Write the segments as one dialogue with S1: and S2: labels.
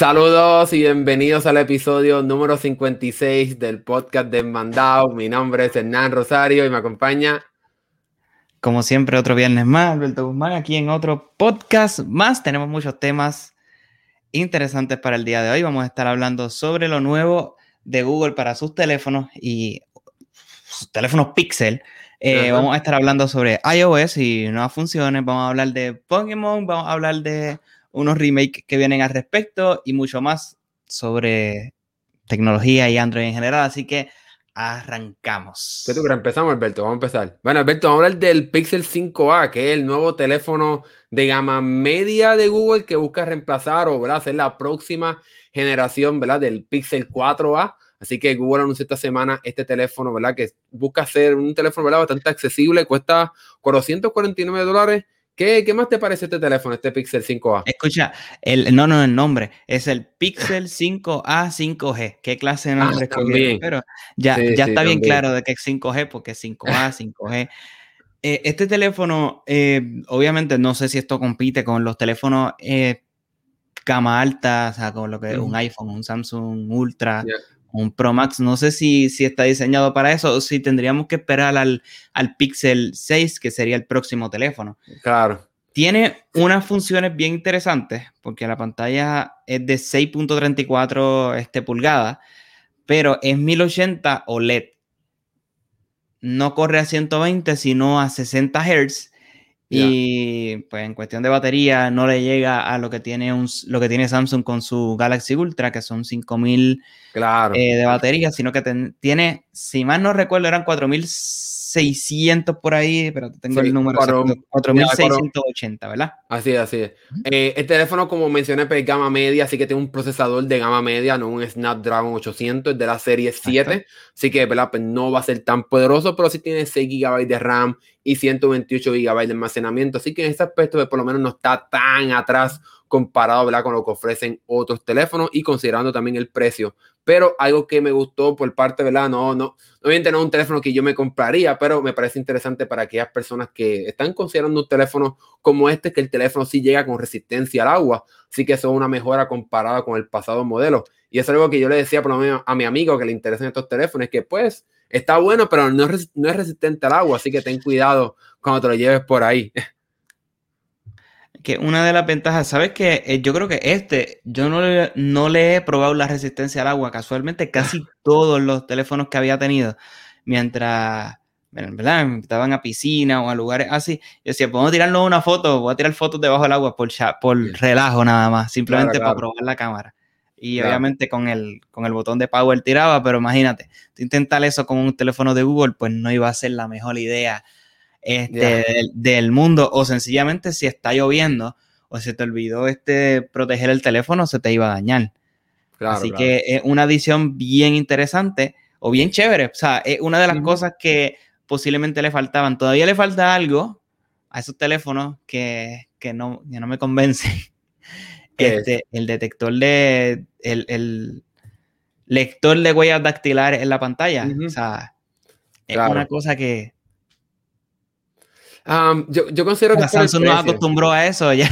S1: Saludos y bienvenidos al episodio número 56 del podcast de Mandao. Mi nombre es Hernán Rosario y me acompaña.
S2: Como siempre, otro viernes más, Alberto Guzmán, aquí en otro podcast más. Tenemos muchos temas interesantes para el día de hoy. Vamos a estar hablando sobre lo nuevo de Google para sus teléfonos y sus teléfonos Pixel. Eh, vamos a estar hablando sobre iOS y nuevas funciones. Vamos a hablar de Pokémon. Vamos a hablar de unos remakes que vienen al respecto y mucho más sobre tecnología y Android en general. Así que arrancamos.
S1: ¿Qué tú crees? Empezamos, Alberto. Vamos a empezar. Bueno, Alberto, vamos a hablar del Pixel 5A, que es el nuevo teléfono de gama media de Google que busca reemplazar o ¿verdad? ser la próxima generación ¿verdad? del Pixel 4A. Así que Google anunció esta semana este teléfono, ¿verdad? Que busca ser un teléfono, ¿verdad? Bastante accesible, cuesta 449 dólares ¿Qué, más te parece este teléfono, este Pixel 5A?
S2: Escucha, el, no, no, el nombre es el Pixel 5A 5G. ¿Qué clase de nombre ah, es? Pero ya, ya está bien claro de que es 5G porque es 5A, 5G. Eh, este teléfono, eh, obviamente, no sé si esto compite con los teléfonos eh, gama alta, o sea, con lo que es un iPhone, un Samsung Ultra, un Pro Max. No sé si, si está diseñado para eso o si tendríamos que esperar al, al Pixel 6, que sería el próximo teléfono.
S1: Claro.
S2: Tiene unas funciones bien interesantes, porque la pantalla es de 6.34 este, pulgadas, pero es 1080 OLED. No corre a 120, sino a 60 Hz y pues en cuestión de batería no le llega a lo que tiene un, lo que tiene Samsung con su Galaxy Ultra, que son 5000
S1: claro.
S2: Eh, de batería, sino que tiene, si mal no recuerdo, eran 4000 600 por ahí, pero tengo el número 4680, ¿verdad?
S1: Así es, así es. Eh, el teléfono, como mencioné, es pues, gama media, así que tiene un procesador de gama media, no un Snapdragon 800, de la serie 7, así que ¿verdad? Pues no va a ser tan poderoso, pero sí tiene 6 GB de RAM y 128 GB de almacenamiento, así que en ese aspecto pues, por lo menos no está tan atrás comparado con lo que ofrecen otros teléfonos y considerando también el precio. Pero algo que me gustó por parte, ¿verdad? No, no, obviamente no es un teléfono que yo me compraría, pero me parece interesante para aquellas personas que están considerando un teléfono como este, que el teléfono sí llega con resistencia al agua, así que es una mejora comparada con el pasado modelo. Y es algo que yo le decía por a mi amigo que le interesan estos teléfonos, que pues está bueno, pero no es, no es resistente al agua, así que ten cuidado cuando te lo lleves por ahí.
S2: que una de las ventajas, ¿sabes qué? Eh, yo creo que este, yo no le, no le he probado la resistencia al agua. Casualmente, casi todos los teléfonos que había tenido, mientras, ¿verdad? Estaban a piscina o a lugares así, yo decía, podemos tirarnos una foto, voy a tirar fotos debajo del agua por, por relajo nada más, simplemente para probar la cámara. Y obviamente con el, con el botón de power tiraba, pero imagínate, intentar eso con un teléfono de Google, pues no iba a ser la mejor idea este, del, mundo, o sencillamente si está lloviendo o se te olvidó este, proteger el teléfono, se te iba a dañar. Así que es una adición bien interesante o bien chévere. O sea, es una de las cosas que posiblemente le faltaban. Todavía le falta algo a esos teléfonos que, no, no me convence. Este, el detector de. El, lector de huellas dactilares en la pantalla. O sea, es una cosa que
S1: yo, considero que.
S2: Samsung no acostumbró a eso ya.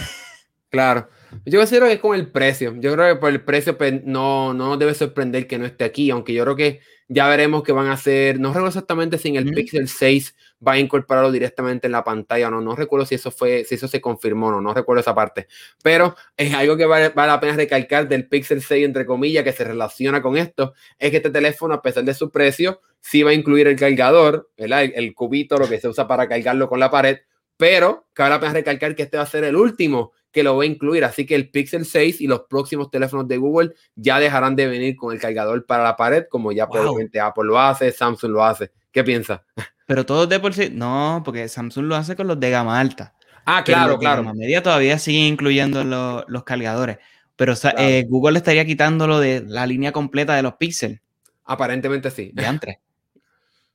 S1: Claro. Yo considero que es con el precio. Yo creo que por el precio pues, no, no debe sorprender que no esté aquí, aunque yo creo que ya veremos que van a hacer, no recuerdo exactamente si en el Pixel 6 va a incorporarlo directamente en la pantalla o no, no recuerdo si eso fue, si eso se confirmó o no, no recuerdo esa parte, pero es algo que vale, vale, la pena recalcar del Pixel 6 entre comillas que se relaciona con esto, es que este teléfono a pesar de su precio, sí va a incluir el cargador, ¿verdad? El, el cubito, lo que se usa para cargarlo con la pared, pero cabe la pena recalcar que este va a ser el último que lo va a incluir. Así que el Pixel 6 y los próximos teléfonos de Google ya dejarán de venir con el cargador para la pared, como ya probablemente Apple lo hace, Samsung lo hace. ¿Qué piensas?
S2: Pero todos de por sí, no, porque Samsung lo hace con los de gama alta.
S1: Ah, claro, claro.
S2: gama media todavía sigue incluyendo los, cargadores. Pero eh, Google estaría quitándolo de la línea completa de los Pixel.
S1: Aparentemente sí.
S2: De antes.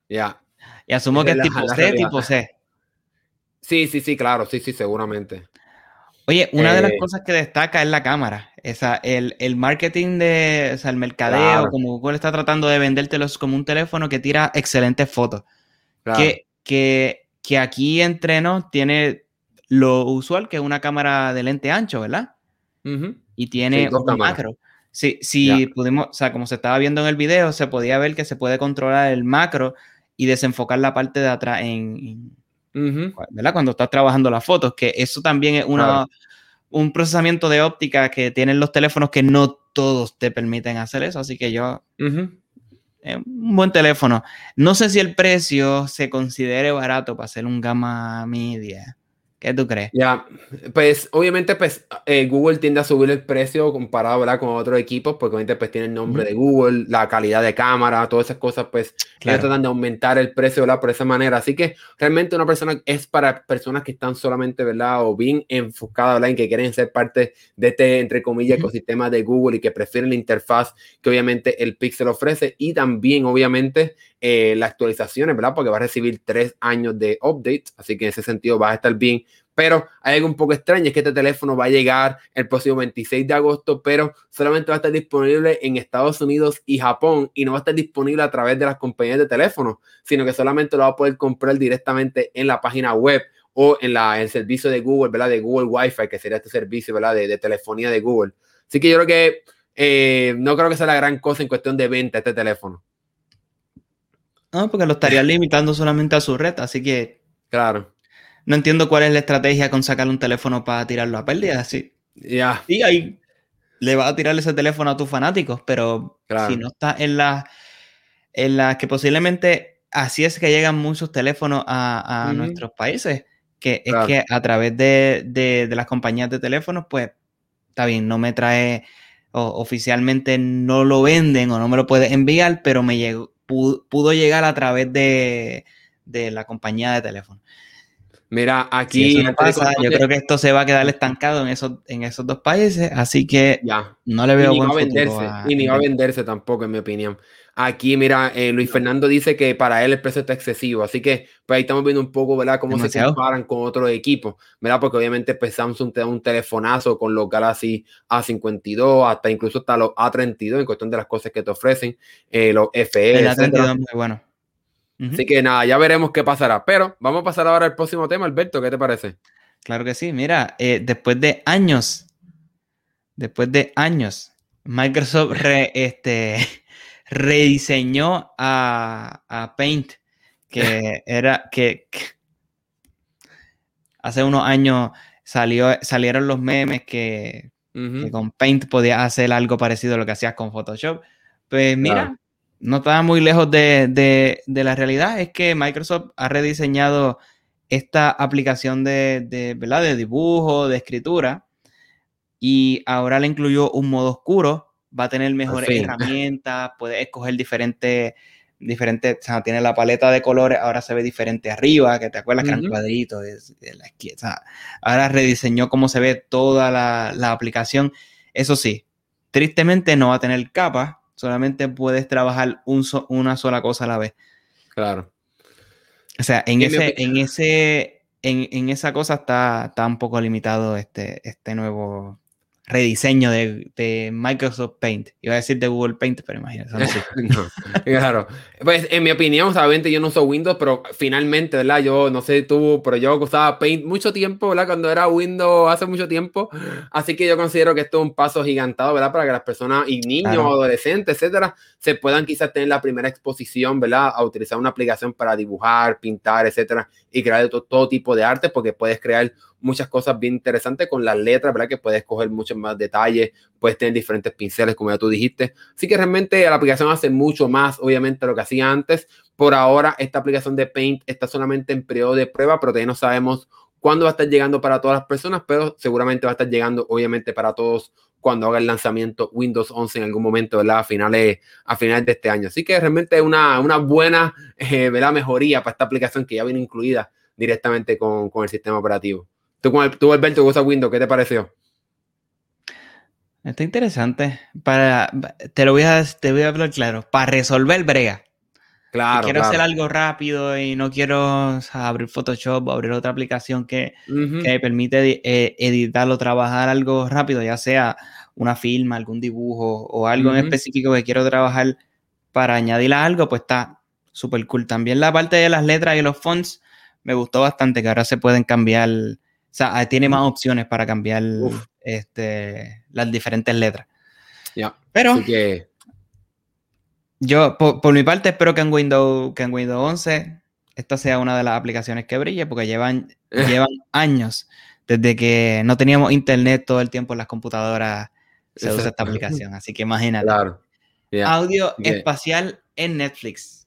S1: Ya.
S2: Y asumo que es tipo C, tipo C.
S1: Sí, sí, sí, claro, sí, sí, seguramente.
S2: Oye, una de las eh, cosas que destaca es la cámara. Esa, el, el marketing de, o sea, el mercadeo, como Google está tratando de vendértelos como un teléfono que tira excelentes fotos. Que, que, que aquí entre nos tiene lo usual, que es una cámara de lente ancho, ¿verdad? y tiene un macro. Si, si pudimos, o sea, como se estaba viendo en el video, se podía ver que se puede controlar el macro y desenfocar la parte de atrás en, ¿verdad? Cuando estás trabajando las fotos, que eso también es una, un procesamiento de óptica que tienen los teléfonos que no todos te permiten hacer eso, así que yo... un buen teléfono. No sé si el precio se considere barato para hacer un gama media. ¿Qué tú crees?
S1: Ya, pues obviamente pues eh, Google tiende a subir el precio comparado ¿verdad? con otros equipos, porque obviamente pues tiene el nombre de Google, la calidad de cámara, todas esas cosas, pues claro. tratan de aumentar el precio ¿verdad? por esa manera. Así que realmente una persona es para personas que están solamente ¿verdad? o bien enfocadas ¿verdad? en que quieren ser parte de este, entre comillas, ecosistema de Google y que prefieren la interfaz que obviamente el Pixel ofrece y también obviamente eh, las actualizaciones, ¿verdad? Porque va a recibir tres años de updates, así que en ese sentido va a estar bien. Pero hay algo un poco extraño, es que este teléfono va a llegar el próximo 26 de agosto, pero solamente va a estar disponible en Estados Unidos y Japón y no va a estar disponible a través de las compañías de teléfono, sino que solamente lo va a poder comprar directamente en la página web o en la, el servicio de Google, ¿verdad? De Google Wi-Fi, que sería este servicio, ¿verdad? De, de telefonía de Google. Así que yo creo que eh, no creo que sea la gran cosa en cuestión de venta este teléfono.
S2: No, porque lo estaría limitando solamente a su red, así que.
S1: Claro.
S2: No entiendo cuál es la estrategia con sacar un teléfono para tirarlo a pérdida. Así.
S1: Ya.
S2: Y ahí le va a tirar ese teléfono a tus fanáticos, pero si no está en las en la que posiblemente así es que llegan muchos teléfonos a, nuestros países, que es que a través de, de, las compañías de teléfonos, pues está bien, no me trae, oficialmente no lo venden o no me lo puedes enviar, pero me llegó, pudo, llegar a través de, la compañía de teléfono.
S1: Mira, aquí
S2: yo creo que esto se va a quedar estancado en esos, en esos dos países, así que ya. no le veo
S1: y a venderse, Y ni va a venderse tampoco, en mi opinión. Aquí, mira, eh, Luis Fernando dice que para él el precio está excesivo, así que pues ahí estamos viendo un poco, ¿verdad? Cómo se comparan con otros equipos, ¿verdad? Porque obviamente pues, Samsung te da un telefonazo con los Galaxy A52, hasta incluso hasta los A32 en cuestión de las cosas que te ofrecen, eh, los FE. El A32 muy bueno. Así que nada, ya veremos qué pasará. Pero vamos a pasar ahora al próximo tema, Alberto, ¿qué te parece?
S2: Claro que sí, mira, eh, después de años, después de años, Microsoft re, este, rediseñó a, Paint, que era que, hace unos años salió, salieron los memes que, con Paint podías hacer algo parecido a lo que hacías con Photoshop. Pues mira, no estaba muy lejos de, la realidad. Es que Microsoft ha rediseñado esta aplicación de, de, ¿verdad? de dibujo, de escritura, y ahora le incluyó un modo oscuro va a tener mejores herramientas, puede escoger diferentes, diferentes, o sea, tiene la paleta de colores, ahora se ve diferente arriba, que te acuerdas que eran cuadritos de, la izquierda. ahora rediseñó cómo se ve toda la, aplicación. Eso sí, tristemente no va a tener capa, solamente puedes trabajar un una sola cosa a la vez.
S1: Claro.
S2: O sea, en ese, en ese, en, en, esa cosa está, está un poco limitado este, este nuevo rediseño de, Microsoft Paint. Iba a decir de Google Paint, pero imagínate.
S1: No claro. Pues en mi opinión, obviamente yo no uso Windows, pero finalmente, ¿verdad? Yo no sé tú, pero yo usaba Paint mucho tiempo, ¿verdad? Cuando era Windows hace mucho tiempo. Así que yo considero que esto es un paso gigantado, ¿verdad? Para que las personas y niños, adolescentes, etcétera, se puedan quizás tener la primera exposición, ¿verdad? A utilizar una aplicación para dibujar, pintar, etcétera, y crear todo, todo tipo de arte, porque puedes crear muchas cosas bien interesantes con las letras, ¿verdad? Que puedes coger muchos más detalles, puedes tener diferentes pinceles, como ya tú dijiste. Así que realmente la aplicación hace mucho más, obviamente, lo que hacía antes. Por ahora, esta aplicación de Paint está solamente en periodo de prueba, pero todavía no sabemos cuándo va a estar llegando para todas las personas, pero seguramente va a estar llegando, obviamente, para todos cuando haga el lanzamiento Windows 11 en algún momento, ¿verdad? A finales, a finales de este año. Así que realmente es una, una buena, eh, ¿verdad? Mejoría para esta aplicación que ya viene incluida directamente con, con el sistema operativo. Tú, tú Alberto, usas Windows, ¿qué te pareció?
S2: Está interesante. Para, te lo voy a, te voy a hablar claro. Para resolver brega. Claro. quiero hacer algo rápido y no quiero abrir Photoshop o abrir otra aplicación que, me permite eh, editarlo, trabajar algo rápido, ya sea una firma, algún dibujo o algo en específico que quiero trabajar para añadir algo, pues está súper cool. También la parte de las letras y los fonts me gustó bastante, que ahora se pueden cambiar o sea, tiene más opciones para cambiar este, las diferentes letras.
S1: Ya.
S2: Pero
S1: que...
S2: yo, por, mi parte, espero que en Windows, que en Windows 11 esta sea una de las aplicaciones que brille, porque llevan, llevan años desde que no teníamos internet todo el tiempo en las computadoras se usa esta aplicación. Así que imagínate.
S1: Claro.
S2: Audio espacial en Netflix.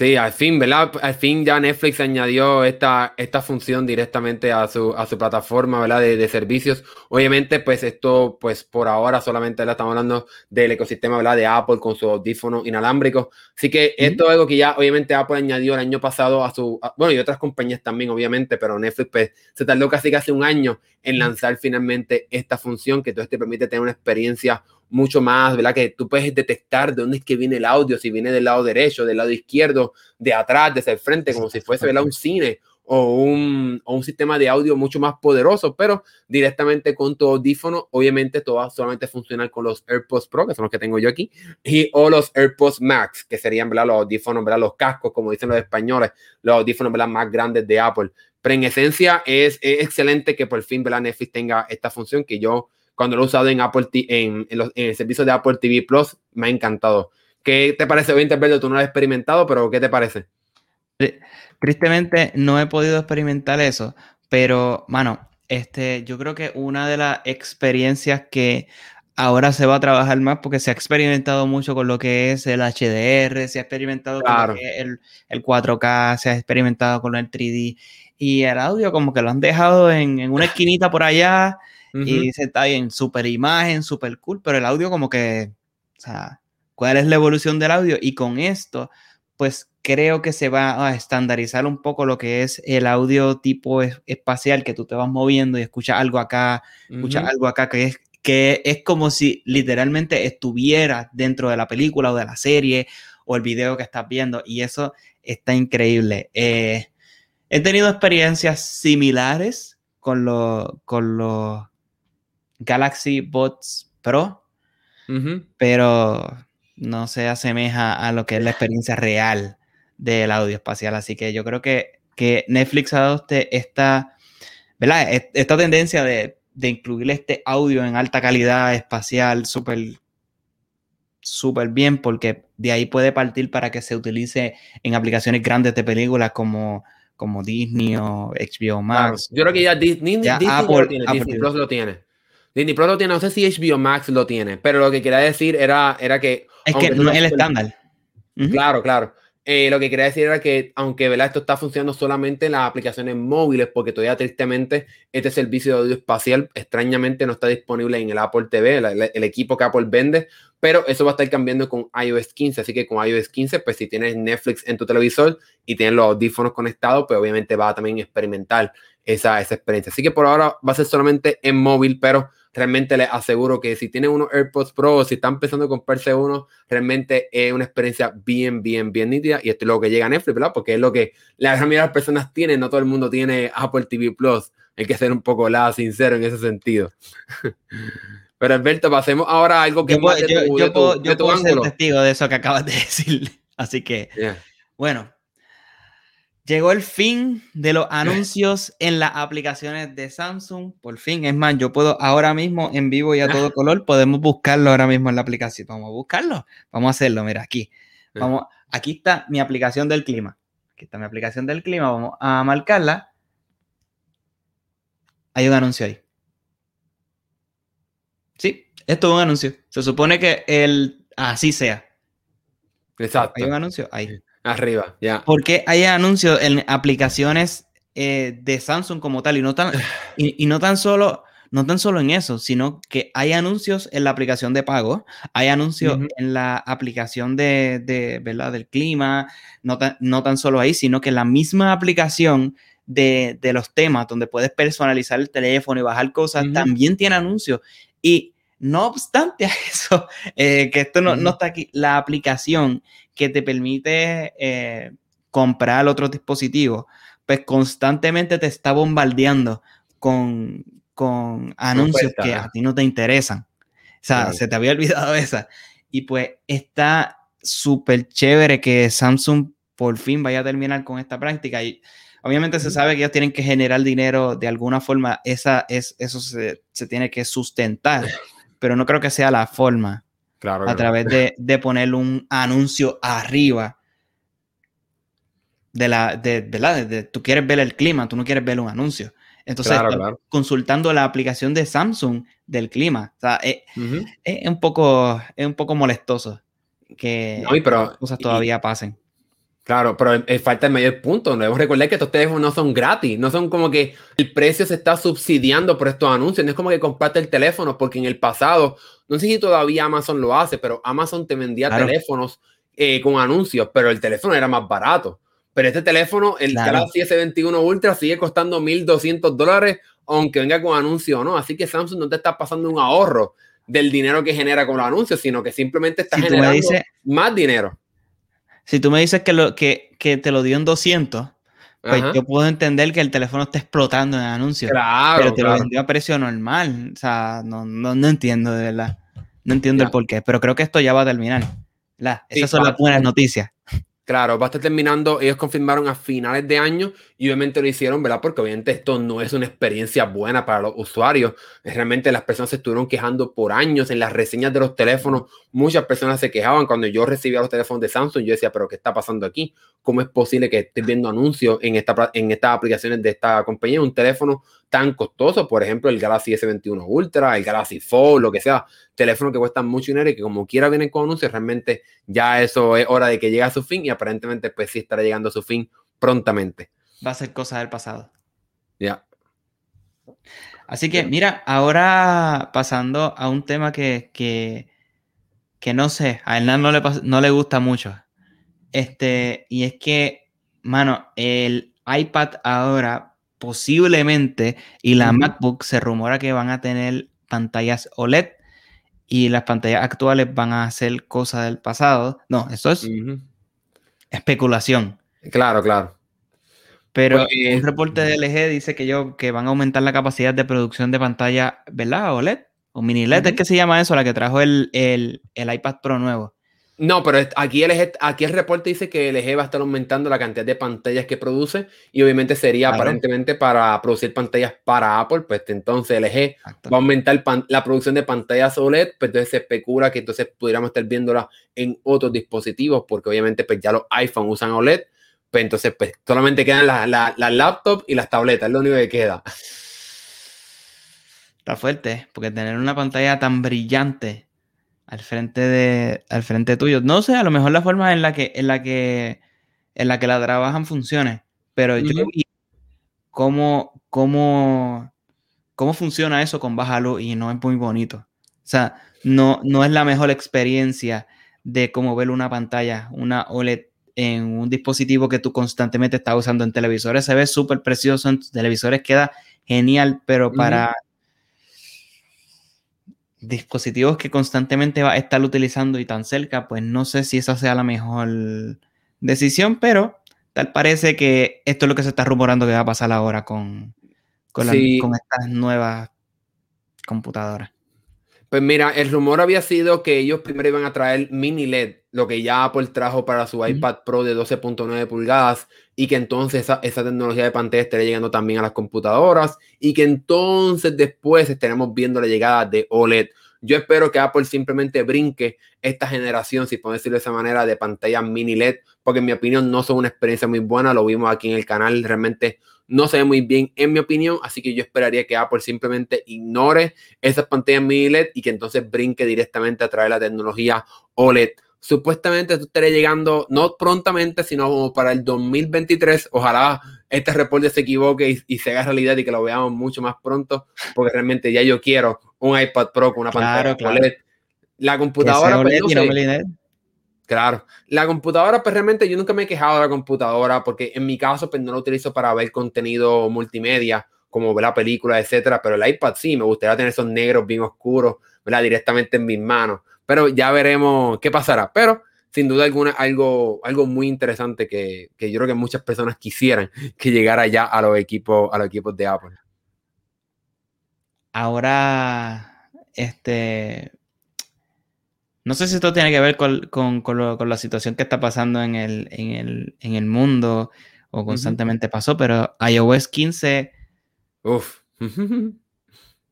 S1: Sí, al fin, ¿verdad? Al fin ya Netflix añadió esta, esta función directamente a su, a su plataforma, ¿verdad? De, de, servicios. Obviamente, pues esto, pues por ahora solamente ¿verdad? estamos hablando del ecosistema, ¿verdad? De Apple con su audífono inalámbrico. Así que esto es algo que ya, obviamente, Apple añadió el año pasado a su, bueno, y otras compañías también, obviamente, pero Netflix, pues, se tardó casi casi un año en lanzar finalmente esta función que entonces te permite tener una experiencia mucho más, ¿verdad? Que tú puedes detectar de dónde es que viene el audio, si viene del lado derecho, del lado izquierdo, de atrás, desde el frente, como si fuese ¿verdad? un cine o un, o un, sistema de audio mucho más poderoso, pero directamente con tu audífono, obviamente todo va a solamente funcionar con los AirPods Pro, que son los que tengo yo aquí, y o los AirPods Max, que serían ¿verdad? los audífonos, ¿verdad? los cascos, como dicen los españoles, los audífonos ¿verdad? más grandes de Apple. Pero en esencia es, es excelente que por fin ¿verdad? Netflix tenga esta función que yo cuando lo he usado en Apple en, en, los, en, el servicio de Apple TV Plus, me ha encantado. ¿Qué te parece? Voy a tú no lo has experimentado, pero ¿qué te parece?
S2: Tristemente no he podido experimentar eso, pero, mano, este, yo creo que una de las experiencias que ahora se va a trabajar más porque se ha experimentado mucho con lo que es el HDR, se ha experimentado
S1: claro.
S2: con el, el, 4K, se ha experimentado con el 3D y el audio como que lo han dejado en, en una esquinita por allá Uh -huh. Y dice, está bien, super imagen, super cool, pero el audio como que, o sea, ¿cuál es la evolución del audio? Y con esto, pues creo que se va a estandarizar un poco lo que es el audio tipo es, espacial, que tú te vas moviendo y escuchas algo acá, uh -huh. escuchas algo acá, que es, que es como si literalmente estuvieras dentro de la película o de la serie o el video que estás viendo. Y eso está increíble. Eh, he tenido experiencias similares con los con los Galaxy Buds Pro,
S1: uh -huh.
S2: pero no se asemeja a lo que es la experiencia real del audio espacial. Así que yo creo que, que Netflix adopte esta, ¿verdad? esta tendencia de, de incluir este audio en alta calidad espacial súper súper bien porque de ahí puede partir para que se utilice en aplicaciones grandes de películas como, como Disney o HBO Max.
S1: Claro. Yo creo que ya Disney,
S2: ya
S1: Disney
S2: Apple,
S1: lo tiene,
S2: Apple
S1: Disney Plus lo tiene. Disney Plus lo tiene, no sé si HBO Max lo tiene, pero lo que quería decir era, era que...
S2: Es que no es el estándar.
S1: Claro, claro. Eh, lo que quería decir era que, aunque ¿verdad? esto está funcionando solamente en las aplicaciones móviles, porque todavía tristemente este servicio de audio espacial extrañamente no está disponible en el Apple TV, el, el, equipo que Apple vende, pero eso va a estar cambiando con iOS 15. Así que con iOS 15, pues si tienes Netflix en tu televisor y tienes los audífonos conectados, pues obviamente va a también experimentar esa, esa experiencia. Así que por ahora va a ser solamente en móvil, pero realmente les aseguro que si tienen unos AirPods Pro o si están empezando a comprarse uno, realmente es una experiencia bien, bien, bien nítida y esto es lo que llega a Netflix, ¿verdad? Porque es lo que la gran mayoría de las personas tienen, no todo el mundo tiene Apple TV Plus, hay que ser un poco la sincero en ese sentido. Pero Alberto, pasemos ahora a algo que
S2: yo, puedo, tu, yo puedo, yo puedo ser testigo de eso que acabas de decir, así que, yeah. bueno, Llegó el fin de los anuncios en las aplicaciones de Samsung. Por fin, es más, yo puedo ahora mismo en vivo y a todo color, podemos buscarlo ahora mismo en la aplicación. Vamos a buscarlo. Vamos a hacerlo, mira, aquí. Vamos, aquí está mi aplicación del clima. Aquí está mi aplicación del clima. Vamos a marcarla. Hay un anuncio ahí. Sí, esto es un anuncio. Se supone que el así sea.
S1: Exacto.
S2: Hay un anuncio ahí.
S1: Arriba, ya. Yeah.
S2: Porque hay anuncios en aplicaciones eh, de Samsung como tal y no tan, y, y, no tan solo no tan solo en eso, sino que hay anuncios en la aplicación de pago, hay anuncios uh -huh. en la aplicación de, de, ¿verdad? del clima, no tan, no tan solo ahí, sino que la misma aplicación de, de los temas donde puedes personalizar el teléfono y bajar cosas, uh -huh. también tiene anuncios. Y no obstante a eso, eh, que esto no, uh -huh. no, está aquí, la aplicación que te permite eh, comprar otros dispositivos, pues constantemente te está bombardeando con, con anuncios que a ti no te interesan. O sea, claro. se te había olvidado esa. Y pues está súper chévere que Samsung por fin vaya a terminar con esta práctica. Y Obviamente se sabe que ellos tienen que generar dinero de alguna forma, esa, es, eso se, tiene que sustentar, pero no creo que sea la forma.
S1: Claro.
S2: A través de, de poner un anuncio arriba de la, de, la, de, tú quieres ver el clima, tú no quieres ver un anuncio. Entonces, consultando la aplicación de Samsung del clima, o sea, es, un poco, es un poco molestoso que cosas todavía pasen.
S1: Claro, pero falta el mayor punto. Debemos recordar que estos teléfonos no son gratis, no son como que el precio se está subsidiando por estos anuncios. No es como que compraste el teléfono, porque en el pasado, no sé si todavía Amazon lo hace, pero Amazon te vendía teléfonos eh, con anuncios, pero el teléfono era más barato. Pero este teléfono, el Galaxy S21 Ultra, sigue costando 1.200 dólares, aunque venga con anuncio o no. Así que Samsung no te está pasando un ahorro del dinero que genera con los anuncios, sino que simplemente está generando más dinero.
S2: Si tú me dices que, lo, que, que te lo dio en 200, pues yo puedo entender que el teléfono está explotando en anuncios.
S1: Claro,
S2: pero te lo vendió a precio normal. O sea, no, no, no entiendo de verdad. No entiendo el por qué, pero creo que esto ya va a terminar. La, esas son las buenas noticias.
S1: Claro, va a estar terminando, ellos confirmaron a finales de año y obviamente lo hicieron, ¿verdad? Porque obviamente esto no es una experiencia buena para los usuarios. Realmente las personas se estuvieron quejando por años en las reseñas de los teléfonos. Muchas personas se quejaban cuando yo recibía los teléfonos de Samsung. Yo decía, pero ¿qué está pasando aquí? ¿Cómo es posible que estés viendo anuncios en, esta, en estas aplicaciones de esta compañía? Un teléfono tan costoso, por ejemplo, el Galaxy S21 Ultra, el Galaxy Fold, lo que sea, teléfonos que cuestan mucho dinero y que como quiera vienen con anuncios, realmente ya eso es hora de que llegue a su fin y aparentemente pues sí estará llegando a su fin prontamente.
S2: Va a ser cosa del pasado.
S1: Ya.
S2: Así que mira, ahora pasando a un tema que, que, no sé, a Hernán no le, no le gusta mucho. Este, y es que, mano, el iPad ahora posiblemente, y la MacBook se rumora que van a tener pantallas OLED y las pantallas actuales van a ser cosas del pasado. No, eso es especulación.
S1: Claro, claro.
S2: Pero pues, un reporte de LG dice que, yo, que van a aumentar la capacidad de producción de pantalla, ¿verdad? OLED o mini LED, es que se llama eso, la que trajo el, el, el iPad Pro nuevo.
S1: No, pero aquí el, aquí el reporte dice que LG va a estar aumentando la cantidad de pantallas que produce y obviamente sería aparentemente para producir pantallas para Apple, pues entonces LG va a aumentar la producción de pantallas OLED, pues entonces se especula que entonces pudiéramos estar viéndola en otros dispositivos porque obviamente pues ya los iPhone usan OLED, pues entonces pues solamente quedan las la, laptops y las tabletas, es lo único que queda.
S2: Está fuerte, porque tener una pantalla tan brillante al frente de al frente tuyo. No sé, a lo mejor la forma en la que en la que en la que la trabajan funcione, pero yo vi cómo, cómo, cómo funciona eso con baja luz y no es muy bonito. O sea, no, no es la mejor experiencia de cómo ver una pantalla, una OLED en un dispositivo que tú constantemente estás usando en televisores. Se ve súper precioso en televisores, queda genial, pero para dispositivos que constantemente va a estar utilizando y tan cerca, pues no sé si esa sea la mejor decisión, pero tal parece que esto es lo que se está rumorando que va a pasar ahora con, con, estas nuevas computadoras.
S1: Pues mira, el rumor había sido que ellos primero iban a traer mini LED, lo que ya Apple trajo para su iPad Pro de 12.9 pulgadas, y que entonces esa, esa, tecnología de pantalla estaría llegando también a las computadoras, y que entonces después estaremos viendo la llegada de OLED. Yo espero que Apple simplemente brinque esta generación, si puedo decirlo de esa manera, de pantallas mini LED, porque en mi opinión no son una experiencia muy buena, lo vimos aquí en el canal, realmente no se ve muy bien en mi opinión, así que yo esperaría que Apple simplemente ignore esas pantallas mini LED y que entonces brinque directamente a traer la tecnología OLED. Supuestamente esto estaría llegando no prontamente, sino para el 2023. Ojalá este reporte se equivoque y, se haga realidad y que lo veamos mucho más pronto, porque realmente ya yo quiero un iPad Pro con una pantalla OLED. La computadora, pues, Claro, la computadora, pues realmente yo nunca me he quejado de la computadora porque en mi caso, pues no la utilizo para ver contenido multimedia, como ver la película, etcétera, pero el iPad sí, me gustaría tener esos negros bien oscuros, ¿verdad? Directamente en mis manos, pero ya veremos qué pasará, pero sin duda alguna algo, algo muy interesante que, que yo creo que muchas personas quisieran que llegara ya a los equipos, a los equipos de Apple.
S2: Ahora, este, no sé si esto tiene que ver con, la situación que está pasando en el, en el, mundo o constantemente pasó, pero iOS 15
S1: Uf.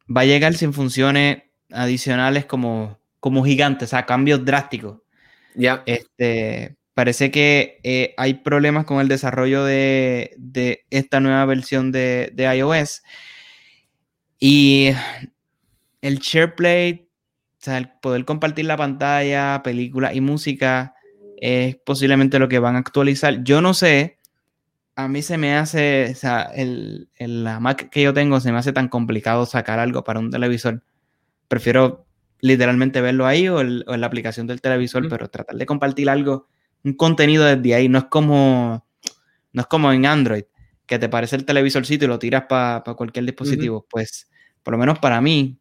S2: va a llegar sin funciones adicionales como, como gigantes, o sea, cambios drásticos.
S1: Ya.
S2: Este, parece que eh, hay problemas con el desarrollo de, de esta nueva versión de, de, iOS. Y el SharePlay, o sea, el poder compartir la pantalla, películas y música, es posiblemente lo que van a actualizar. Yo no sé, a mí se me hace, o sea, el, el, la Mac que yo tengo se me hace tan complicado sacar algo para un televisor. Prefiero literalmente verlo ahí o, el, o en la aplicación del televisor, mm. pero tratar de compartir algo, un contenido desde ahí, no es como, no es como en Android, que te parece el televisorcito y lo tiras para pa cualquier dispositivo. Mm -hmm. Pues, por lo menos para mí,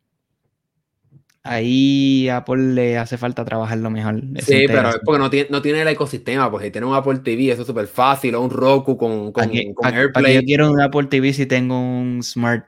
S2: ahí Apple le hace falta trabajarlo mejor.
S1: Sí, pero es porque no tiene, no tiene el ecosistema, pues si tiene un Apple TV, eso es súper fácil, o un Roku con, con,
S2: aquí,
S1: con
S2: aquí,
S1: AirPlay.
S2: Yo quiero un Apple TV si tengo un Smart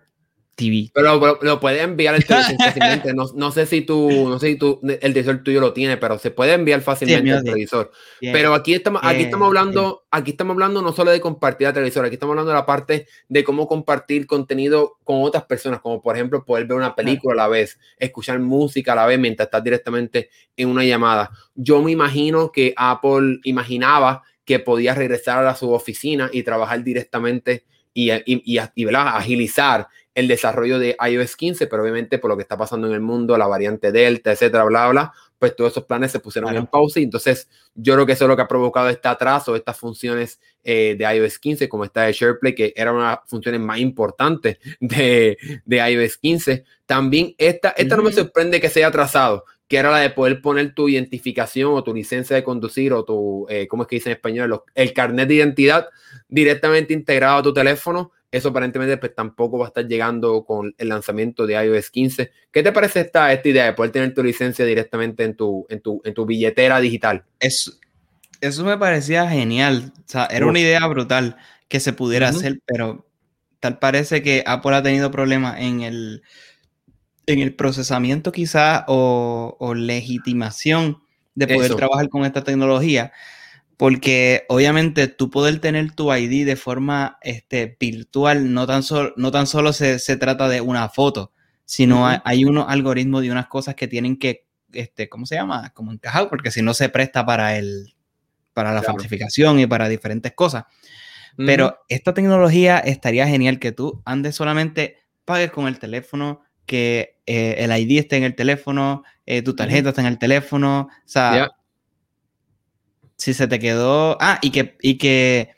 S2: TV.
S1: Pero, pero lo puede enviar el televisor fácilmente. No, no, sé si tú, no sé si tú, el televisor tuyo lo tiene, pero se puede enviar fácilmente sí, el televisor. Yeah. Pero aquí estamos, aquí estamos hablando, yeah. aquí estamos hablando no solo de compartir el televisor, aquí estamos hablando de la parte de cómo compartir contenido con otras personas, como por ejemplo poder ver una película a la vez, escuchar música a la vez mientras estás directamente en una llamada. Yo me imagino que Apple imaginaba que podía regresar a su oficina y trabajar directamente y, y, y, y agilizar el desarrollo de iOS 15, pero obviamente por lo que está pasando en el mundo, la variante Delta, etcétera, bla, bla, pues todos esos planes se pusieron claro. en pausa y entonces yo creo que eso es lo que ha provocado este atraso, estas funciones eh, de iOS 15, como esta de SharePlay, que era una de las funciones más importantes de, de iOS 15. También esta, esta mm -hmm. no me sorprende que se haya atrasado, que era la de poder poner tu identificación o tu licencia de conducir o tu, eh, ¿cómo es que dice en español? El carnet de identidad directamente integrado a tu teléfono eso aparentemente pues, tampoco va a estar llegando con el lanzamiento de iOS 15. ¿Qué te parece esta, esta idea de poder tener tu licencia directamente en tu, en tu, en tu billetera digital?
S2: Eso, eso me parecía genial. O sea, era Uf. una idea brutal que se pudiera uh -huh. hacer, pero tal parece que Apple ha tenido problemas en el, en el procesamiento quizá o, o legitimación de poder eso. trabajar con esta tecnología porque obviamente tú poder tener tu ID de forma este, virtual no tan, solo no tan solo se, se, trata de una foto, sino uh -huh. hay, hay, unos algoritmos de unas cosas que tienen que, este, ¿cómo se llama? Como encajar, porque si no se presta para, el, para la claro. falsificación y para diferentes cosas. Uh -huh. Pero esta tecnología estaría genial que tú andes solamente, pagues con el teléfono, que eh, el ID esté en el teléfono, eh, tu tarjeta uh -huh. está en el teléfono, o sea... Yeah si se te quedó. Ah, y que, y que,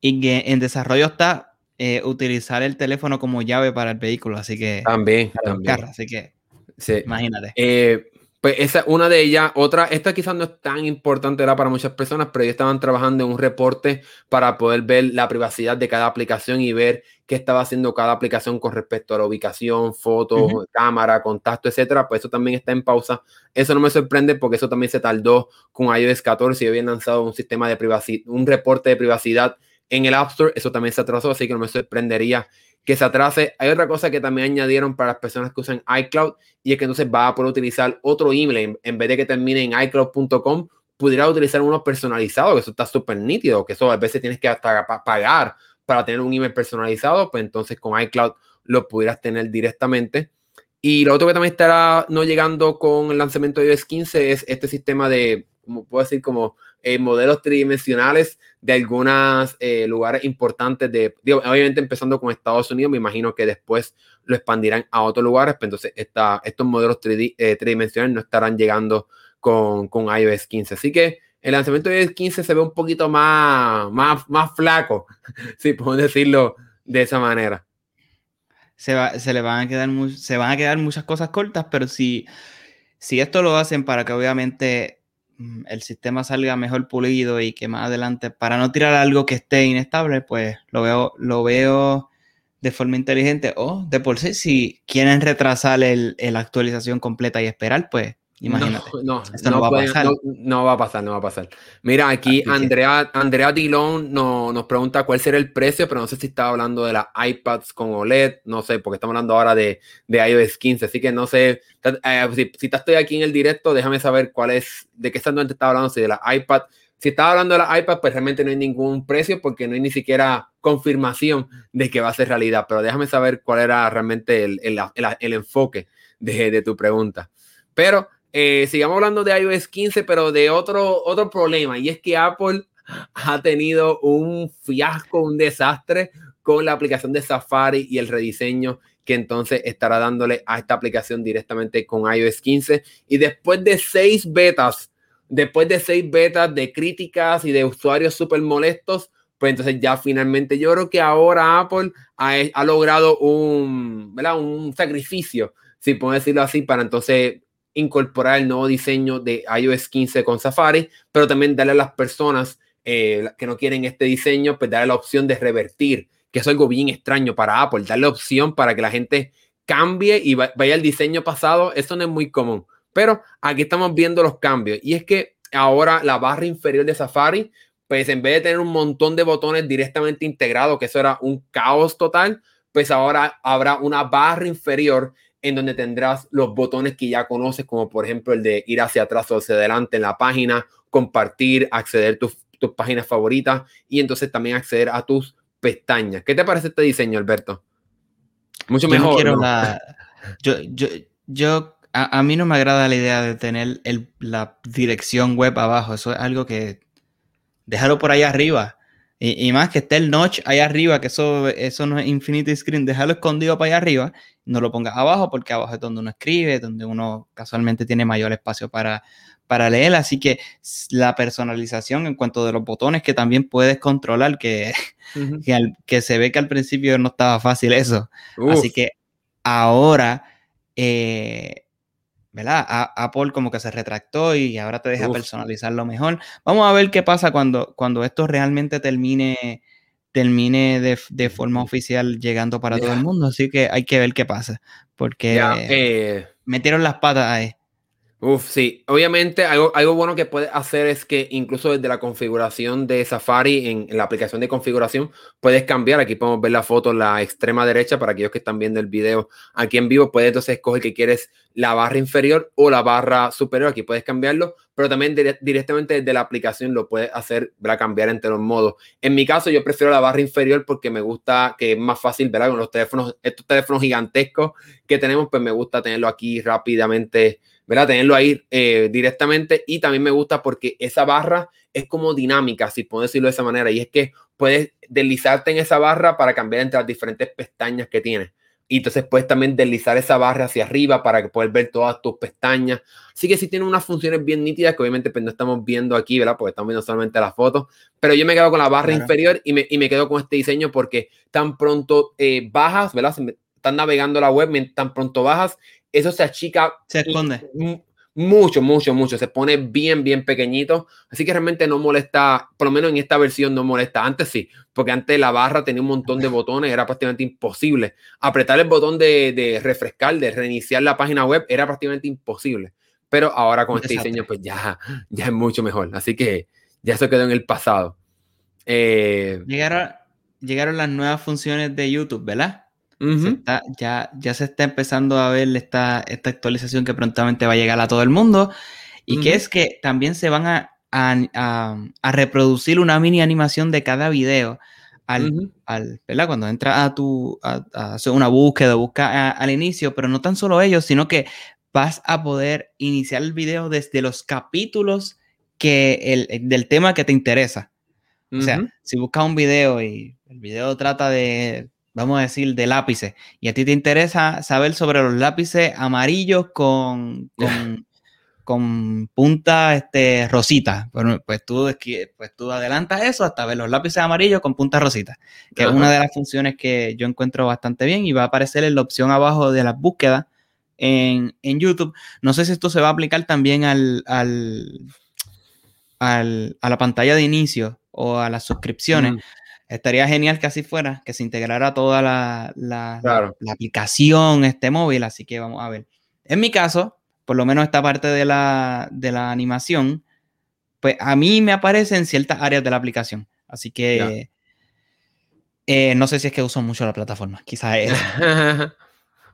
S2: y que en desarrollo está eh, utilizar el teléfono como llave para el vehículo. Así que.
S1: También. también.
S2: Así que. Sí. Imagínate.
S1: Eh, pues esa una de ellas. Otra, esta quizás no es tan importante era para muchas personas, pero ellos estaban trabajando en un reporte para poder ver la privacidad de cada aplicación y ver qué estaba haciendo cada aplicación con respecto a la ubicación, fotos, uh -huh. cámara, contacto, etcétera. Pues eso también está en pausa. Eso no me sorprende porque eso también se tardó con iOS 14 y habían lanzado un sistema de privacidad, un reporte de privacidad en el App Store. Eso también se atrasó, así que no me sorprendería que se atrase. Hay otra cosa que también añadieron para las personas que usan iCloud y es que entonces va a poder utilizar otro email en, vez de que termine en iCloud.com, pudiera utilizar uno personalizado, que eso está súper nítido, que eso a veces tienes que hasta pagar para tener un email personalizado, pues entonces con iCloud lo pudieras tener directamente. Y lo otro que también estará no llegando con el lanzamiento de iOS 15 es este sistema de, como puedo decir, como modelos tridimensionales de algunos eh, lugares importantes de, obviamente empezando con Estados Unidos, me imagino que después lo expandirán a otros lugares, pero entonces esta, estos modelos eh, tridimensionales no estarán llegando con, con iOS 15. Así que el lanzamiento de iOS 15 se ve un poquito más, más, más flaco, si puedo decirlo de esa manera.
S2: Se, va, se le van a quedar se van a quedar muchas cosas cortas, pero si, si esto lo hacen para que obviamente el sistema salga mejor pulido y que más adelante, para no tirar algo que esté inestable, pues lo veo, lo veo de forma inteligente. O de por sí, si quieren retrasar el, la actualización completa y esperar, pues Imagínate.
S1: No, no, no, va puede, no, no, va a pasar, no va a pasar. Mira, aquí Andrea, Andrea Dillon no, nos pregunta cuál será el precio, pero no sé si estaba hablando de las iPads con OLED, no sé, porque estamos hablando ahora de, de iOS 15, así que no sé, eh, si, si estoy aquí en el directo, déjame saber cuál es, de qué exactamente está hablando, si de la iPad Si estás hablando de la iPad, pues realmente no hay ningún precio porque no hay ni siquiera confirmación de que va a ser realidad. Pero déjame saber cuál era realmente el, el, enfoque de, de, tu pregunta. Pero eh, sigamos hablando de iOS 15, pero de otro, otro problema, y es que Apple ha tenido un fiasco, un desastre con la aplicación de Safari y el rediseño que entonces estará dándole a esta aplicación directamente con iOS 15. Y después de seis betas, después de seis betas de críticas y de usuarios súper molestos, pues entonces ya finalmente yo creo que ahora Apple ha, logrado un, un sacrificio, si puedo decirlo así, para entonces incorporar el nuevo diseño de iOS 15 con Safari, pero también darle a las personas eh, que no quieren este diseño, pues darle la opción de revertir que es algo bien extraño para Apple, darle opción para que la gente cambie y vaya al diseño pasado, eso no es muy común. Pero aquí estamos viendo los cambios y es que ahora la barra inferior de Safari, pues en vez de tener un montón de botones directamente integrados, que eso era un caos total, pues ahora habrá una barra inferior en donde tendrás los botones que ya conoces, como por ejemplo el de ir hacia atrás o hacia adelante en la página, compartir, acceder a tus, tus páginas favoritas y entonces también acceder a tus pestañas. ¿Qué te parece este diseño, Alberto?
S2: Mucho mejor. Yo, yo, yo, a, mí no me agrada la idea de tener la dirección web abajo. Eso es algo que déjalo por ahí arriba. Y, más que esté el notch ahí arriba, que eso, eso no es infinity screen, déjalo escondido para allá arriba, no lo pongas abajo, porque abajo es donde uno escribe, donde uno casualmente tiene mayor espacio para, para leer. Así que la personalización en cuanto de los botones que también puedes controlar, que, que, se ve que al principio no estaba fácil eso. Así que ahora, eh, ¿verdad? Apple como que se retractó y ahora te deja personalizarlo mejor. Vamos a ver qué pasa cuando, cuando esto realmente termine termine de, forma oficial llegando para todo el mundo. Así que hay que ver qué pasa. Porque eh, metieron las patas ahí.
S1: Uf, sí. Obviamente, algo, algo bueno que puedes hacer es que incluso desde la configuración de Safari, en, la aplicación de configuración, puedes cambiar. Aquí podemos ver la foto en la extrema derecha para aquellos que están viendo el video aquí en vivo. Puedes entonces escoger que quieres la barra inferior o la barra superior. Aquí puedes cambiarlo, pero también directamente desde la aplicación lo puedes hacer, para cambiar entre los modos. En mi caso, yo prefiero la barra inferior porque me gusta que es más fácil, ¿verdad? Con los teléfonos, estos teléfonos gigantescos que tenemos, pues me gusta tenerlo aquí rápidamente ¿verdad? Tenerlo ahí eh, directamente y también me gusta porque esa barra es como dinámica, si puedo decirlo de esa manera, y es que puedes deslizarte en esa barra para cambiar entre las diferentes pestañas que tienes. Y entonces puedes también deslizar esa barra hacia arriba para que puedas ver todas tus pestañas. Así que sí tiene unas funciones bien nítidas que obviamente pues, no estamos viendo aquí, ¿verdad? Porque estamos viendo solamente las fotos. Pero yo me quedo con la barra inferior y me, y me, quedo con este diseño porque tan pronto eh, bajas, ¿verdad? están navegando la web, tan pronto bajas, eso se achica.
S2: Se esconde.
S1: Mucho, mucho, mucho. Se pone bien, bien pequeñito. Así que realmente no molesta, por lo menos en esta versión no molesta. Antes sí, porque antes la barra tenía un montón de botones, era prácticamente imposible. Apretar el botón de, refrescar, de reiniciar la página web, era prácticamente imposible. Pero ahora con este diseño, pues ya, ya es mucho mejor. Así que ya eso quedó en el pasado.
S2: Eh, llegaron, llegaron las nuevas funciones de YouTube, ¿verdad? Ya, ya se está empezando a ver esta, esta actualización que prontamente va a llegar a todo el mundo y que es que también se van a, a, reproducir una mini animación de cada video al, al ¿verdad? Cuando entra a tu, a, hacer una búsqueda, busca al inicio, pero no tan solo ellos, sino que vas a poder iniciar el video desde los capítulos que el, del tema que te interesa. O sea, si buscas un video y el video trata de vamos a decir, de lápices, y a ti te interesa saber sobre los lápices amarillos con, con, punta este, rosita, bueno, pues tú, pues tú adelantas eso hasta ver los lápices amarillos con punta rosita, que es una de las funciones que yo encuentro bastante bien y va a aparecer en la opción abajo de las búsquedas en, YouTube. No sé si esto se va a aplicar también al, al, a la pantalla de inicio o a las suscripciones. Estaría genial que así fuera, que se integrara toda la, la, aplicación, este móvil, así que vamos a ver. En mi caso, por lo menos esta parte de la, de la animación, pues a mí me aparece en ciertas áreas de la aplicación. Así que eh, no sé si es que uso mucho la plataforma, quizás es.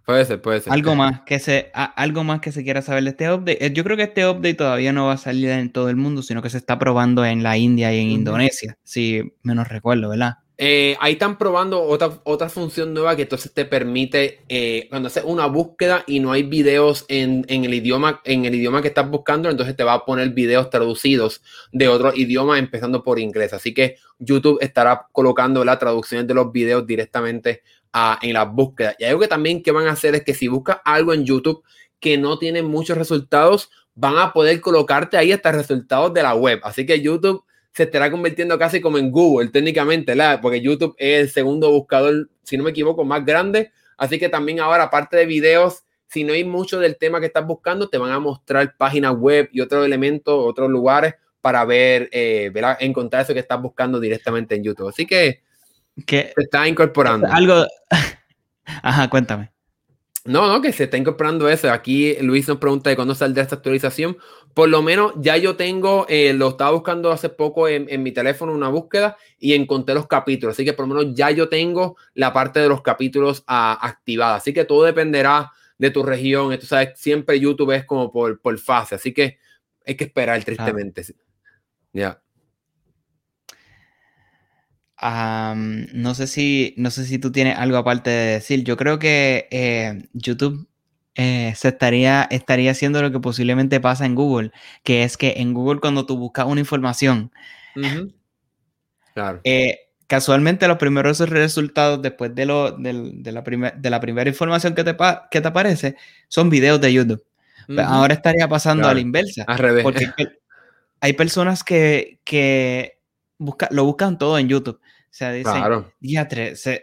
S1: Puede ser, puede ser.
S2: Algo más que se, algo más que se quiera saber de este update. Eh, yo creo que este update todavía no va a salir en todo el mundo, sino que se está probando en la India y en Indonesia, si menos recuerdo, ¿verdad?
S1: Eh, ahí están probando otra, otra función nueva que entonces te permite, eh, cuando haces una búsqueda y no hay videos en, el idioma, en el idioma que estás buscando, entonces te va a poner videos traducidos de otro idioma, empezando por inglés. Así que YouTube estará colocando las traducciones de los videos directamente en las búsquedas. Y algo que también que van a hacer es que si buscas algo en YouTube que no tiene muchos resultados, van a poder colocarte ahí hasta resultados de la web. Así que YouTube se estará convirtiendo casi como en Google técnicamente, ¿la? porque YouTube es el segundo buscador, si no me equivoco, más grande. Así que también ahora, aparte de videos, si no hay mucho del tema que estás buscando, te van a mostrar páginas web y otros elementos, otros lugares para ver, eh, encontrar eso que estás buscando directamente en YouTube. Así que,
S2: que
S1: se está incorporando.
S2: Algo. Ajá, cuéntame.
S1: No, no, que se está incorporando eso. Aquí Luis nos pregunta de cuándo saldrá esta actualización. Por lo menos ya yo tengo, eh, lo estaba buscando hace poco en, mi teléfono, una búsqueda, y encontré los capítulos. Así que por lo menos ya yo tengo la parte de los capítulos ah, activada. Así que todo dependerá de tu región. Esto sabes, siempre YouTube es como por, por fase. Así que hay que esperar tristemente. Ya
S2: no, sé si, no sé si tú tienes algo aparte de decir. Yo creo que eh, YouTube eh, se estaría, estaría haciendo lo que posiblemente pasa en Google, que es que en Google cuando tú buscas una información, eh, casualmente los primeros resultados después de, lo, de, la, de la primera información que te, que te aparece son videos de YouTube. Pues ahora estaría pasando a la inversa.
S1: Al revés.
S2: Porque hay personas que, que lo buscan todo en YouTube. O sea, dicen, claro.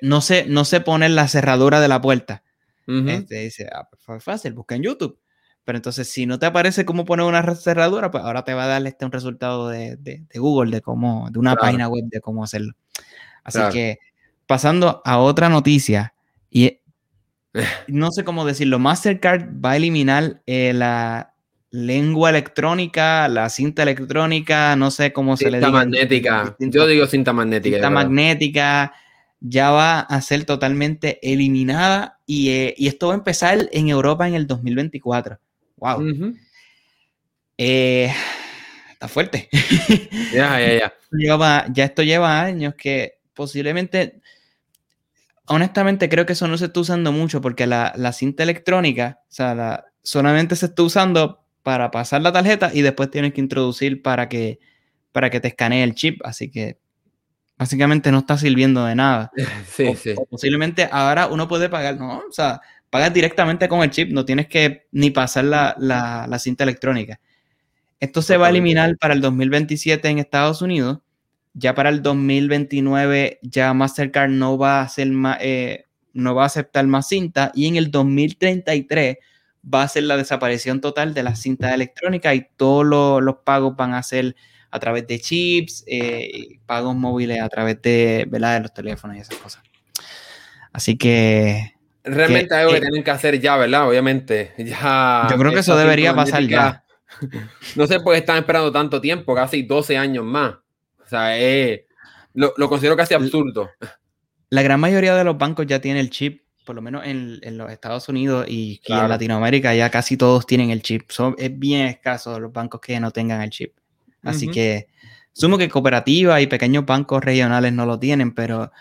S2: no, sé, no sé poner la cerradura de la puerta. este, dice, ah, pues fácil, busca en YouTube. Pero entonces, si no te aparece cómo poner una cerradura, pues ahora te va a dar este un resultado de, de, Google, de cómo, de una página web de cómo hacerlo. Así que, pasando a otra noticia, y no sé cómo decirlo, Mastercard va a eliminar eh, la, lengua electrónica, la cinta electrónica, no sé cómo se le dice.
S1: Cinta magnética. Yo digo cinta magnética.
S2: Cinta magnética ya va a ser totalmente eliminada eh, y, esto va a empezar en Europa en el 2024. ¡Wow! Eh, está fuerte.
S1: Ya, ya,
S2: ya. ya esto lleva años que posiblemente, honestamente creo que eso no se está usando mucho porque la, cinta electrónica, o sea, solamente se está usando para pasar la tarjeta y después tienes que introducir para que, para que te escanee el chip. Así que básicamente no está sirviendo de nada.
S1: Sí, sí.
S2: posiblemente ahora uno puede pagar, ¿no? O sea, pagas directamente con el chip, no tienes que ni pasar la, cinta electrónica. Esto se va a eliminar para el 2027 en Estados Unidos. Ya para el 2029 ya Mastercard no va a hacer eh, no va a aceptar más cinta y en el 2033 va a ser la desaparición total de la cinta electrónica y todos los pagos van a ser a través de chips, eh, pagos móviles a través de, de los teléfonos y esas cosas. Así que...
S1: Realmente algo que eh, tienen que hacer ya, ¿verdad? Obviamente. Ya,
S2: yo creo que eso debería pasar ya.
S1: No sé por qué están esperando tanto tiempo, casi 12 años más. O sea, lo, lo considero casi absurdo.
S2: La gran mayoría de los bancos ya tienen el chip por lo menos en, los Estados Unidos y, en Latinoamérica ya casi todos tienen el chip. es bien escaso los bancos que no tengan el chip. Así que sumo que cooperativas y pequeños bancos regionales no lo tienen, pero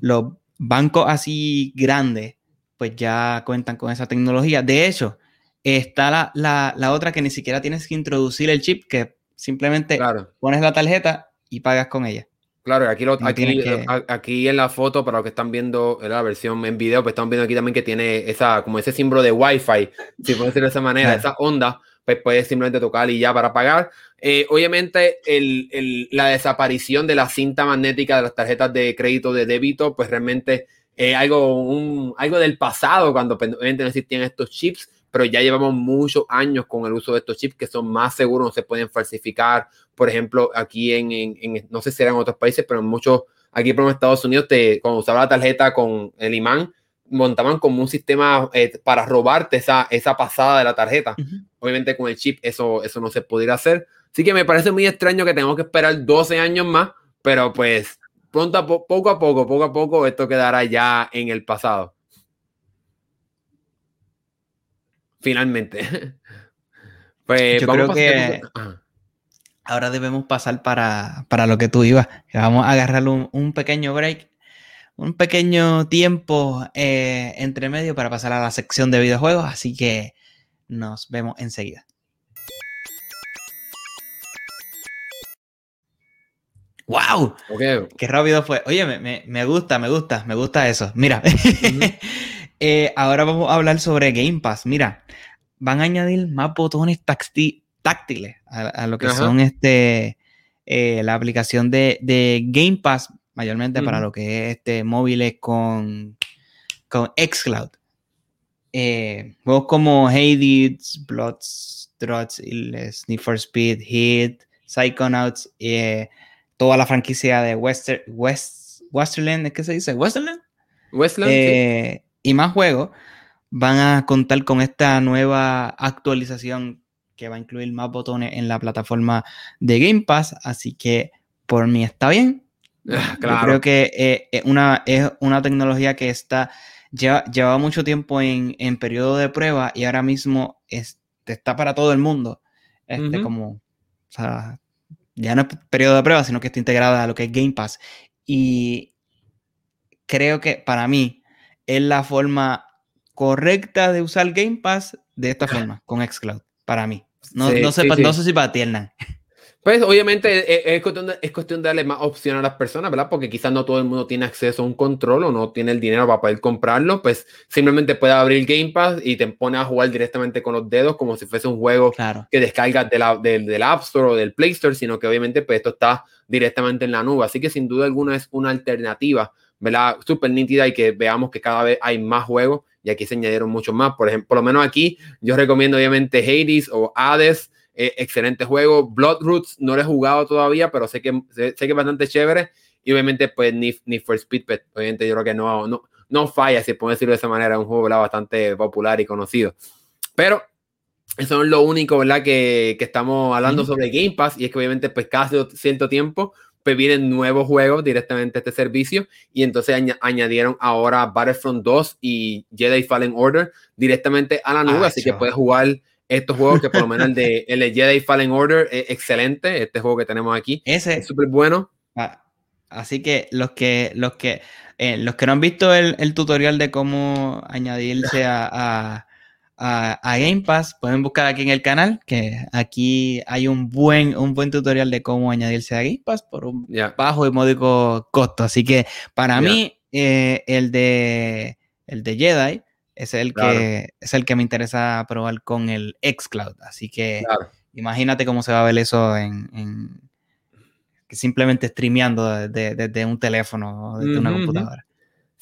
S2: los bancos así grandes pues ya cuentan con esa tecnología. De hecho, está la, otra que ni siquiera tienes que introducir el chip, que simplemente pones la tarjeta y pagas con ella.
S1: Claro, aquí, lo, aquí, aquí en la foto, para los que están viendo la versión en video, pues están viendo aquí también que tiene esa, como ese símbolo de Wi-Fi, si puedo decirlo de esa manera, esa onda, pues puedes simplemente tocar y ya para pagar. Eh, obviamente, el, el, la desaparición de la cinta magnética de las tarjetas de crédito de débito, pues realmente es algo, un, algo del pasado, cuando pues, no existían estos chips, pero ya llevamos muchos años con el uso de estos chips que son más seguros, no se pueden falsificar. Por ejemplo, aquí en, en, no sé si eran otros países, pero en muchos, aquí por Estados Unidos, te, cuando usaba la tarjeta con el imán, montaban como un sistema eh, para robarte esa, esa pasada de la tarjeta. Obviamente con el chip eso, eso no se pudiera hacer. Así que me parece muy extraño que tengamos que esperar 12 años más, pero pues pronto a poco a poco, poco a poco, esto quedará ya en el pasado. Finalmente.
S2: pues Yo creo que ahora debemos pasar para, lo que tú ibas. Vamos a agarrar un, pequeño break, un pequeño tiempo eh, entre medio para pasar a la sección de videojuegos. Así que nos vemos enseguida. ¡Wow! ¡Qué rápido fue! Oye, me, gusta, me gusta, me gusta eso. Mira, eh, ahora vamos a hablar sobre Game Pass. Mira, van a añadir más botones táctiles a, lo que son este, eh, la aplicación de, Game Pass, mayormente para lo que es este, móviles con, con Xcloud. Eh, juegos como Hades, Bloods, Struts, Need for Speed, Hit, Psychonauts, eh, toda la franquicia de Western, West, Westerland, ¿qué se dice? ¿Westerland?
S1: Westland.
S2: Eh, y más juegos van a contar con esta nueva actualización que va a incluir más botones en la plataforma de Game Pass, así que por mí está bien.
S1: Claro.
S2: Yo creo que eh, es, una, es una tecnología que está lleva, lleva mucho tiempo en, en, periodo de prueba y ahora mismo está para todo el mundo. Este, como, o sea, ya no es periodo de prueba, sino que está integrada a lo que es Game Pass. Y creo que para mí es la forma correcta de usar Game Pass de esta forma, con Xcloud, para mí. No, no, sé, no sé si para ti,
S1: Pues obviamente es, cuestión de, es, cuestión de, darle más opción a las personas, ¿verdad? Porque quizás no todo el mundo tiene acceso a un control o no tiene el dinero para poder comprarlo, pues simplemente puede abrir Game Pass y te pone a jugar directamente con los dedos como si fuese un juego que descargas de la, del App Store o del Play Store, sino que obviamente pues esto está directamente en la nube. Así que sin duda alguna es una alternativa, ¿verdad? Súper nítida y que veamos que cada vez hay más juegos y aquí se añadieron muchos más. Por ejemplo, por lo menos aquí yo recomiendo obviamente Hades o Hades eh, excelente juego. Bloodroots no lo he jugado todavía, pero sé que, sé, que es bastante chévere. Y obviamente, pues, ni, ni for Speed, pues, obviamente yo creo que no, no, no falla, si puedo decirlo de esa manera, es un juego bastante popular y conocido. Pero eso es lo único, ¿verdad? Que, que estamos hablando sobre Game Pass y es que obviamente, pues, cada cierto tiempo, pues vienen nuevos juegos directamente a este servicio. Y entonces añadieron ahora Battlefront 2 y Jedi Fallen Order directamente a la nube, así que puedes jugar estos juegos que por lo menos el de, el Jedi Fallen Order es excelente, este juego que tenemos aquí.
S2: Ese,
S1: es súper bueno.
S2: Ah, así que los que, los que, eh, los que no han visto el, tutorial de cómo añadirse a, a, Game Pass, pueden buscar aquí en el canal, que aquí hay un buen, un buen tutorial de cómo añadirse a Game Pass por un bajo y módico costo. Así que para mí, eh, el, de, el de Jedi es el, que, es el que me interesa probar con el xCloud. Así que imagínate cómo se va a ver eso en, simplemente streameando desde, un teléfono o desde una computadora.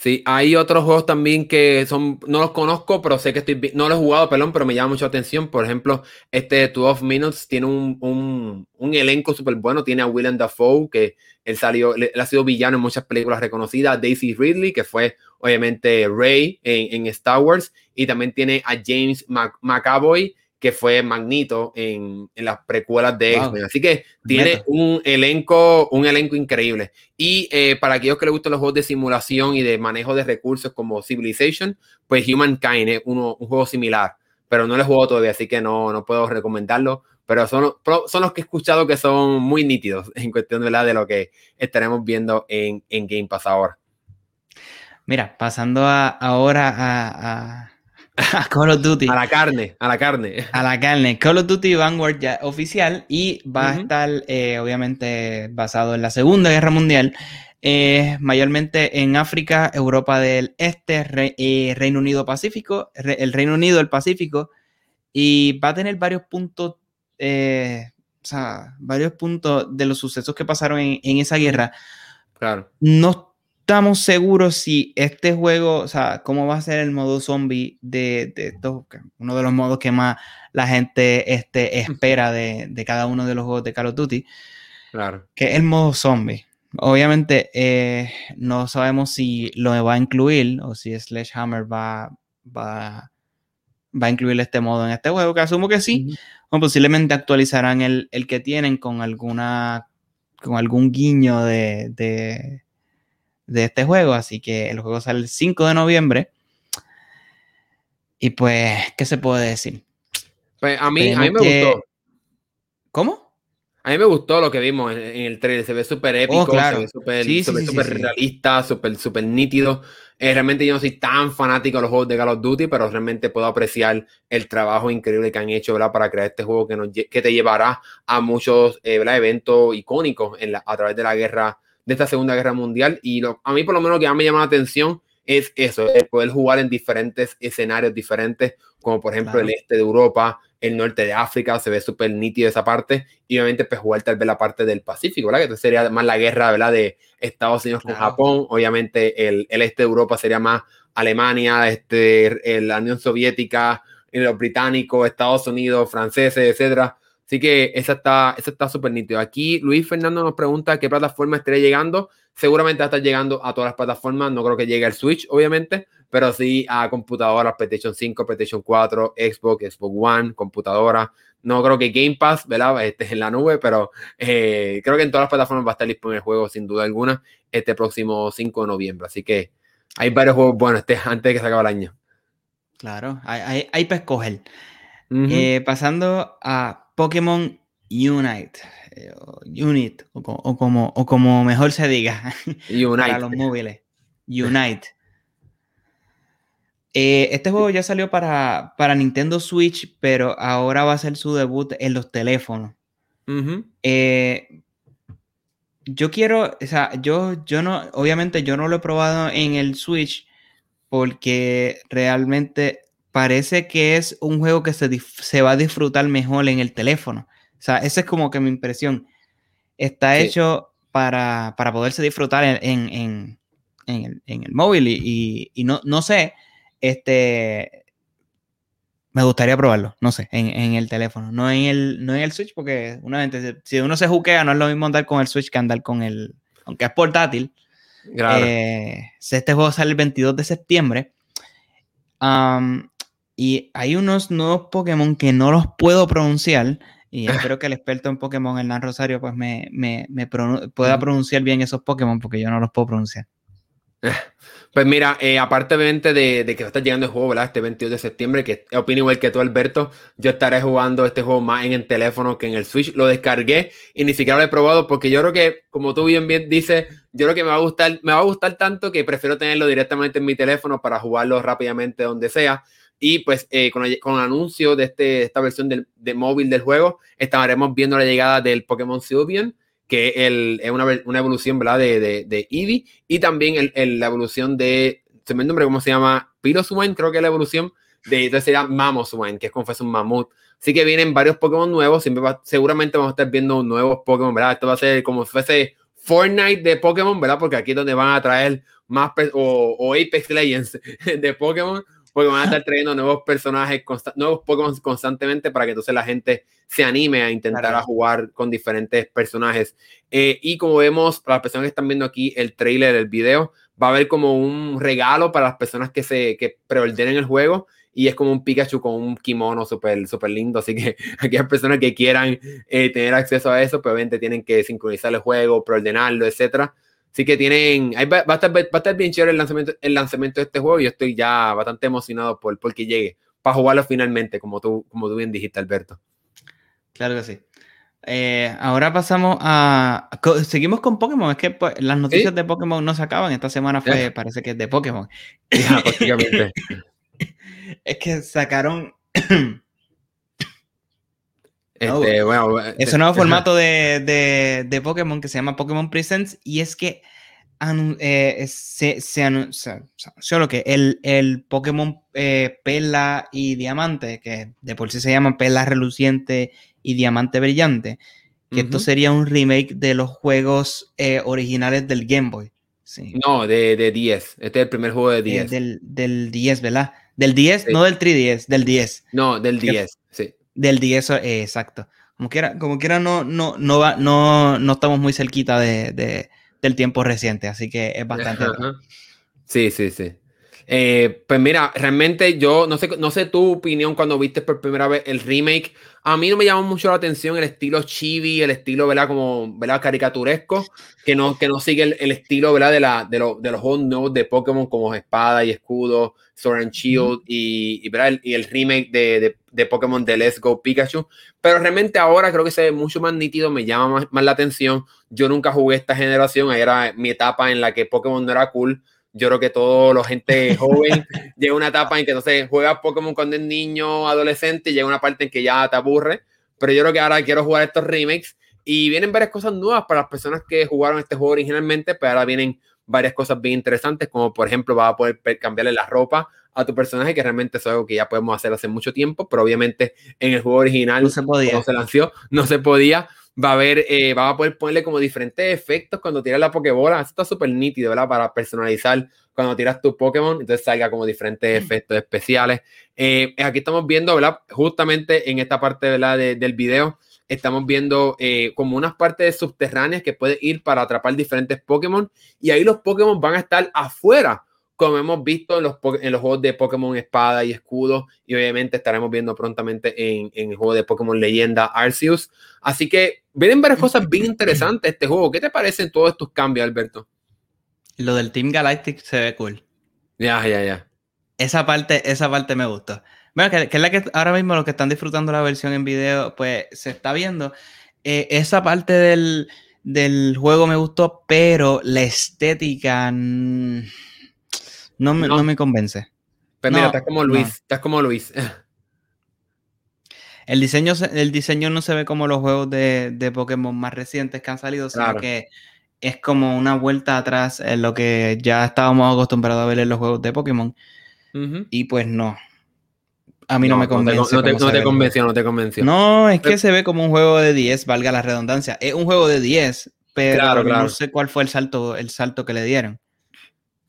S1: Sí, hay otros juegos también que son, no los conozco, pero sé que estoy, no los he jugado, perdón, pero me llama mucho atención. Por ejemplo, este 12 Minutes tiene un, elenco súper bueno. Tiene a Willem Dafoe, que él salió, él ha sido villano en muchas películas reconocidas. Daisy Ridley, que fue obviamente Rey en, Star Wars. Y también tiene a James McAvoy, que fue Magneto en, las precuelas de X-Men. Así que tiene un elenco, un elenco increíble. Y eh, para aquellos que les gustan los juegos de simulación y de manejo de recursos como Civilization, pues Humankind es uno, un juego similar, pero no lo he jugado todavía, así que no, no puedo recomendarlo. Pero son, son los que he escuchado que son muy nítidos en cuestión de, de lo que estaremos viendo en, en Game Pass ahora.
S2: Mira, pasando ahora a a Call of Duty.
S1: A la carne, a la carne.
S2: A la carne. Call of Duty Vanguard ya oficial y va a estar eh, obviamente basado en la Segunda Guerra Mundial, eh, mayormente en África, Europa del Este, eh, Reino Unido Pacífico, el Reino Unido, el Pacífico, y va a tener varios puntos, o sea, varios puntos de los sucesos que pasaron en, en esa guerra.
S1: Claro.
S2: No estamos seguros si este juego, o sea, cómo va a ser el modo zombie de, de uno de los modos que más la gente este, espera de, cada uno de los juegos de Call of Duty.
S1: Claro.
S2: Que es el modo zombie. Obviamente, eh, no sabemos si lo va a incluir o si Sledgehammer va, va, va a incluir este modo en este juego, que asumo que sí. O posiblemente actualizarán el, que tienen con alguna con algún guiño de, de este juego. Así que el juego sale el 5 de noviembre. Y pues, ¿qué se puede decir?
S1: Pues a mí, a mí me gustó.
S2: ¿Cómo?
S1: A mí me gustó lo que vimos en, el trailer. Se ve súper épico, oh, se ve súper realista, súper super nítido. Eh, realmente yo no soy tan fanático de los juegos de Call of Duty, pero realmente puedo apreciar el trabajo increíble que han hecho ¿verdad? para crear este juego que, nos, que te llevará a muchos eh, eventos icónicos en la, a través de la guerra, de esta Segunda Guerra Mundial. Y a mí por lo menos lo que más me llama la atención es eso, es poder jugar en diferentes escenarios diferentes, como por ejemplo el este de Europa, el norte de África, se ve súper nítido esa parte, y obviamente pues jugar tal vez la parte del Pacífico, ¿verdad? Que sería más la guerra, ¿verdad? De Estados Unidos con Japón, obviamente el, el, este de Europa sería más Alemania, este, la Unión Soviética, los británicos, Estados Unidos, franceses, etcétera. Así que esa está esa está súper nítido. Aquí Luis Fernando nos pregunta qué plataforma estaría llegando. Seguramente va a estar llegando a todas las plataformas. No creo que llegue al Switch, obviamente, pero sí a computadoras, PlayStation 5, PlayStation 4, Xbox, Xbox One, computadora. No creo que Game Pass, ¿verdad? Este en la nube, pero eh, creo que en todas las plataformas va a estar disponible el juego, sin duda alguna, este próximo 5 de noviembre. Así que hay varios juegos buenos este, antes de que se acabe el año.
S2: Claro, hay, hay, para escoger. Eh, pasando a Pokémon Unite. Eh, Unit, o, como, o como mejor se diga. Unite. para los móviles. Unite. Eh, este juego ya salió para, para, Nintendo Switch, pero ahora va a ser su debut en los teléfonos. Eh, yo quiero, o sea, yo, yo no, obviamente yo no lo he probado en el Switch porque realmente parece que es un juego que se, se va a disfrutar mejor en el teléfono. O sea, esa es como que mi impresión. Está hecho para, poderse disfrutar en, el, móvil y, no, no, sé, este, me gustaría probarlo, no sé, en, el teléfono, no en el, no en el Switch, porque una vez, si uno se juquea, no es lo mismo andar con el Switch que andar con el, aunque es portátil. Claro. Eh, este juego sale el 22 de septiembre. Y hay unos nuevos Pokémon que no los puedo pronunciar. Y espero que el experto en Pokémon, Hernán Rosario, pues me, me, me pueda pronunciar bien esos Pokémon porque yo no los puedo pronunciar.
S1: Pues mira, eh, aparte de, de, que va a estar llegando el juego, ¿verdad? Este 22 de septiembre, que opino igual que tú, Alberto, yo estaré jugando este juego más en el teléfono que en el Switch. Lo descargué y ni siquiera lo he probado porque yo creo que, como tú bien, bien dices, yo creo que me va a gustar, me va a gustar tanto que prefiero tenerlo directamente en mi teléfono para jugarlo rápidamente donde sea. Y pues eh, con, el, con, anuncio de este, esta versión del, de móvil del juego, estaremos viendo la llegada del Pokémon Sylveon, que el, es una, una, evolución ¿verdad? de, de, de Eevee, y también el, la evolución de, se me nombre cómo se llama, Piroswine, creo que es la evolución de, entonces sería Mamoswine, que es como fuese un mamut. Así que vienen varios Pokémon nuevos, siempre seguramente vamos a estar viendo nuevos Pokémon, ¿verdad? Esto va a ser como si fuese Fortnite de Pokémon, ¿verdad? Porque aquí es donde van a traer más, o, o Apex Legends de Pokémon, porque van a estar trayendo nuevos personajes, nuevos Pokémon constantemente para que entonces la gente se anime a intentar a jugar con diferentes personajes. Eh, y como vemos, para las personas que están viendo aquí el trailer, el video, va a haber como un regalo para las personas que se que preordenen el juego y es como un Pikachu con un kimono súper super lindo, así que aquellas personas que quieran eh, tener acceso a eso, pues obviamente tienen que sincronizar el juego, preordenarlo, etcétera. Así que tienen, va, a estar, va, a estar, bien chévere el lanzamiento, el lanzamiento de este juego y yo estoy ya bastante emocionado por, por que llegue, para jugarlo finalmente, como tú, como tú bien dijiste, Alberto.
S2: Claro que sí. Eh, ahora pasamos a. Seguimos con Pokémon. Es que pues, las noticias de Pokémon no se acaban. Esta semana fue, parece que es de Pokémon. es que sacaron este, bueno, es un nuevo formato de, de, Pokémon que se llama Pokémon Presents y es que eh, se, se anunció solo que el, el Pokémon eh, Pela y Diamante, que de por sí se llama Pela Reluciente y Diamante Brillante, que esto sería un remake de los juegos eh, originales del Game Boy.
S1: No, de, de 10. Este es el primer juego de 10.
S2: del, del 10, ¿verdad? Del 10, no del 3DS, del 10.
S1: No, del 10, sí.
S2: Del 10, eh, exacto. Como quiera, como quiera no, no, no, va, no, no estamos muy cerquita de, de, del tiempo reciente, así que es bastante.
S1: Sí, sí, sí. Eh, pues mira, realmente yo no sé, no sé tu opinión cuando viste por primera vez el remake. A mí no me llamó mucho la atención el estilo chibi, el estilo, ¿verdad? Como, ¿verdad? Caricaturesco, que no, que no sigue el, estilo, ¿verdad? De, la, de, de los juegos nuevos de Pokémon como Espada y Escudo, Sword and Shield y, ¿verdad? y el remake de, de, de, Pokémon de Let's Go Pikachu. Pero realmente ahora creo que se ve mucho más nítido, me llama más, más la atención. Yo nunca jugué esta generación, era mi etapa en la que Pokémon no era cool yo creo que toda la gente joven llega a una etapa en que no sé, juega Pokémon cuando es niño, adolescente, y llega una parte en que ya te aburre. Pero yo creo que ahora quiero jugar estos remakes y vienen varias cosas nuevas para las personas que jugaron este juego originalmente, pero ahora vienen varias cosas bien interesantes, como por ejemplo, vas a poder cambiarle la ropa a tu personaje, que realmente es algo que ya podemos hacer hace mucho tiempo, pero obviamente en el juego original
S2: no se podía.
S1: No se lanzó, no se podía va a haber, eh, va a poder ponerle como diferentes efectos cuando tiras la Pokébola. Esto está súper nítido, ¿verdad? Para personalizar cuando tiras tu Pokémon, entonces salga como diferentes mm. efectos especiales. Eh, aquí estamos viendo, ¿verdad? Justamente en esta parte, ¿verdad? del video, estamos viendo eh, como unas partes subterráneas que puedes ir para atrapar diferentes Pokémon y ahí los Pokémon van a estar afuera como hemos visto en los, en los juegos de Pokémon Espada y Escudo, y obviamente estaremos viendo prontamente en, en el juego de Pokémon Leyenda Arceus. Así que vienen varias cosas bien interesantes este juego. ¿Qué te parecen todos estos cambios, Alberto?
S2: Lo del Team Galactic se ve cool.
S1: Ya, ya, ya.
S2: Esa parte, esa parte me gustó. Bueno, que, es la que ahora mismo los que están disfrutando la versión en video, pues se está viendo. Eh, esa parte del, del, juego me gustó, pero la estética... No me, no. me convence.
S1: Pero pues mira, estás como Luis, estás como Luis.
S2: El diseño, el diseño no se ve como los juegos de, de Pokémon más recientes que han salido, sino que es como una vuelta atrás en lo que ya estábamos acostumbrados a ver en los juegos de Pokémon. Y pues no. A mí no, me convence.
S1: No te, no te convenció, no te convenció.
S2: No, es que se ve como un juego de 10, valga la redundancia. Es un juego de 10, pero no sé cuál fue el salto, el salto que le dieron.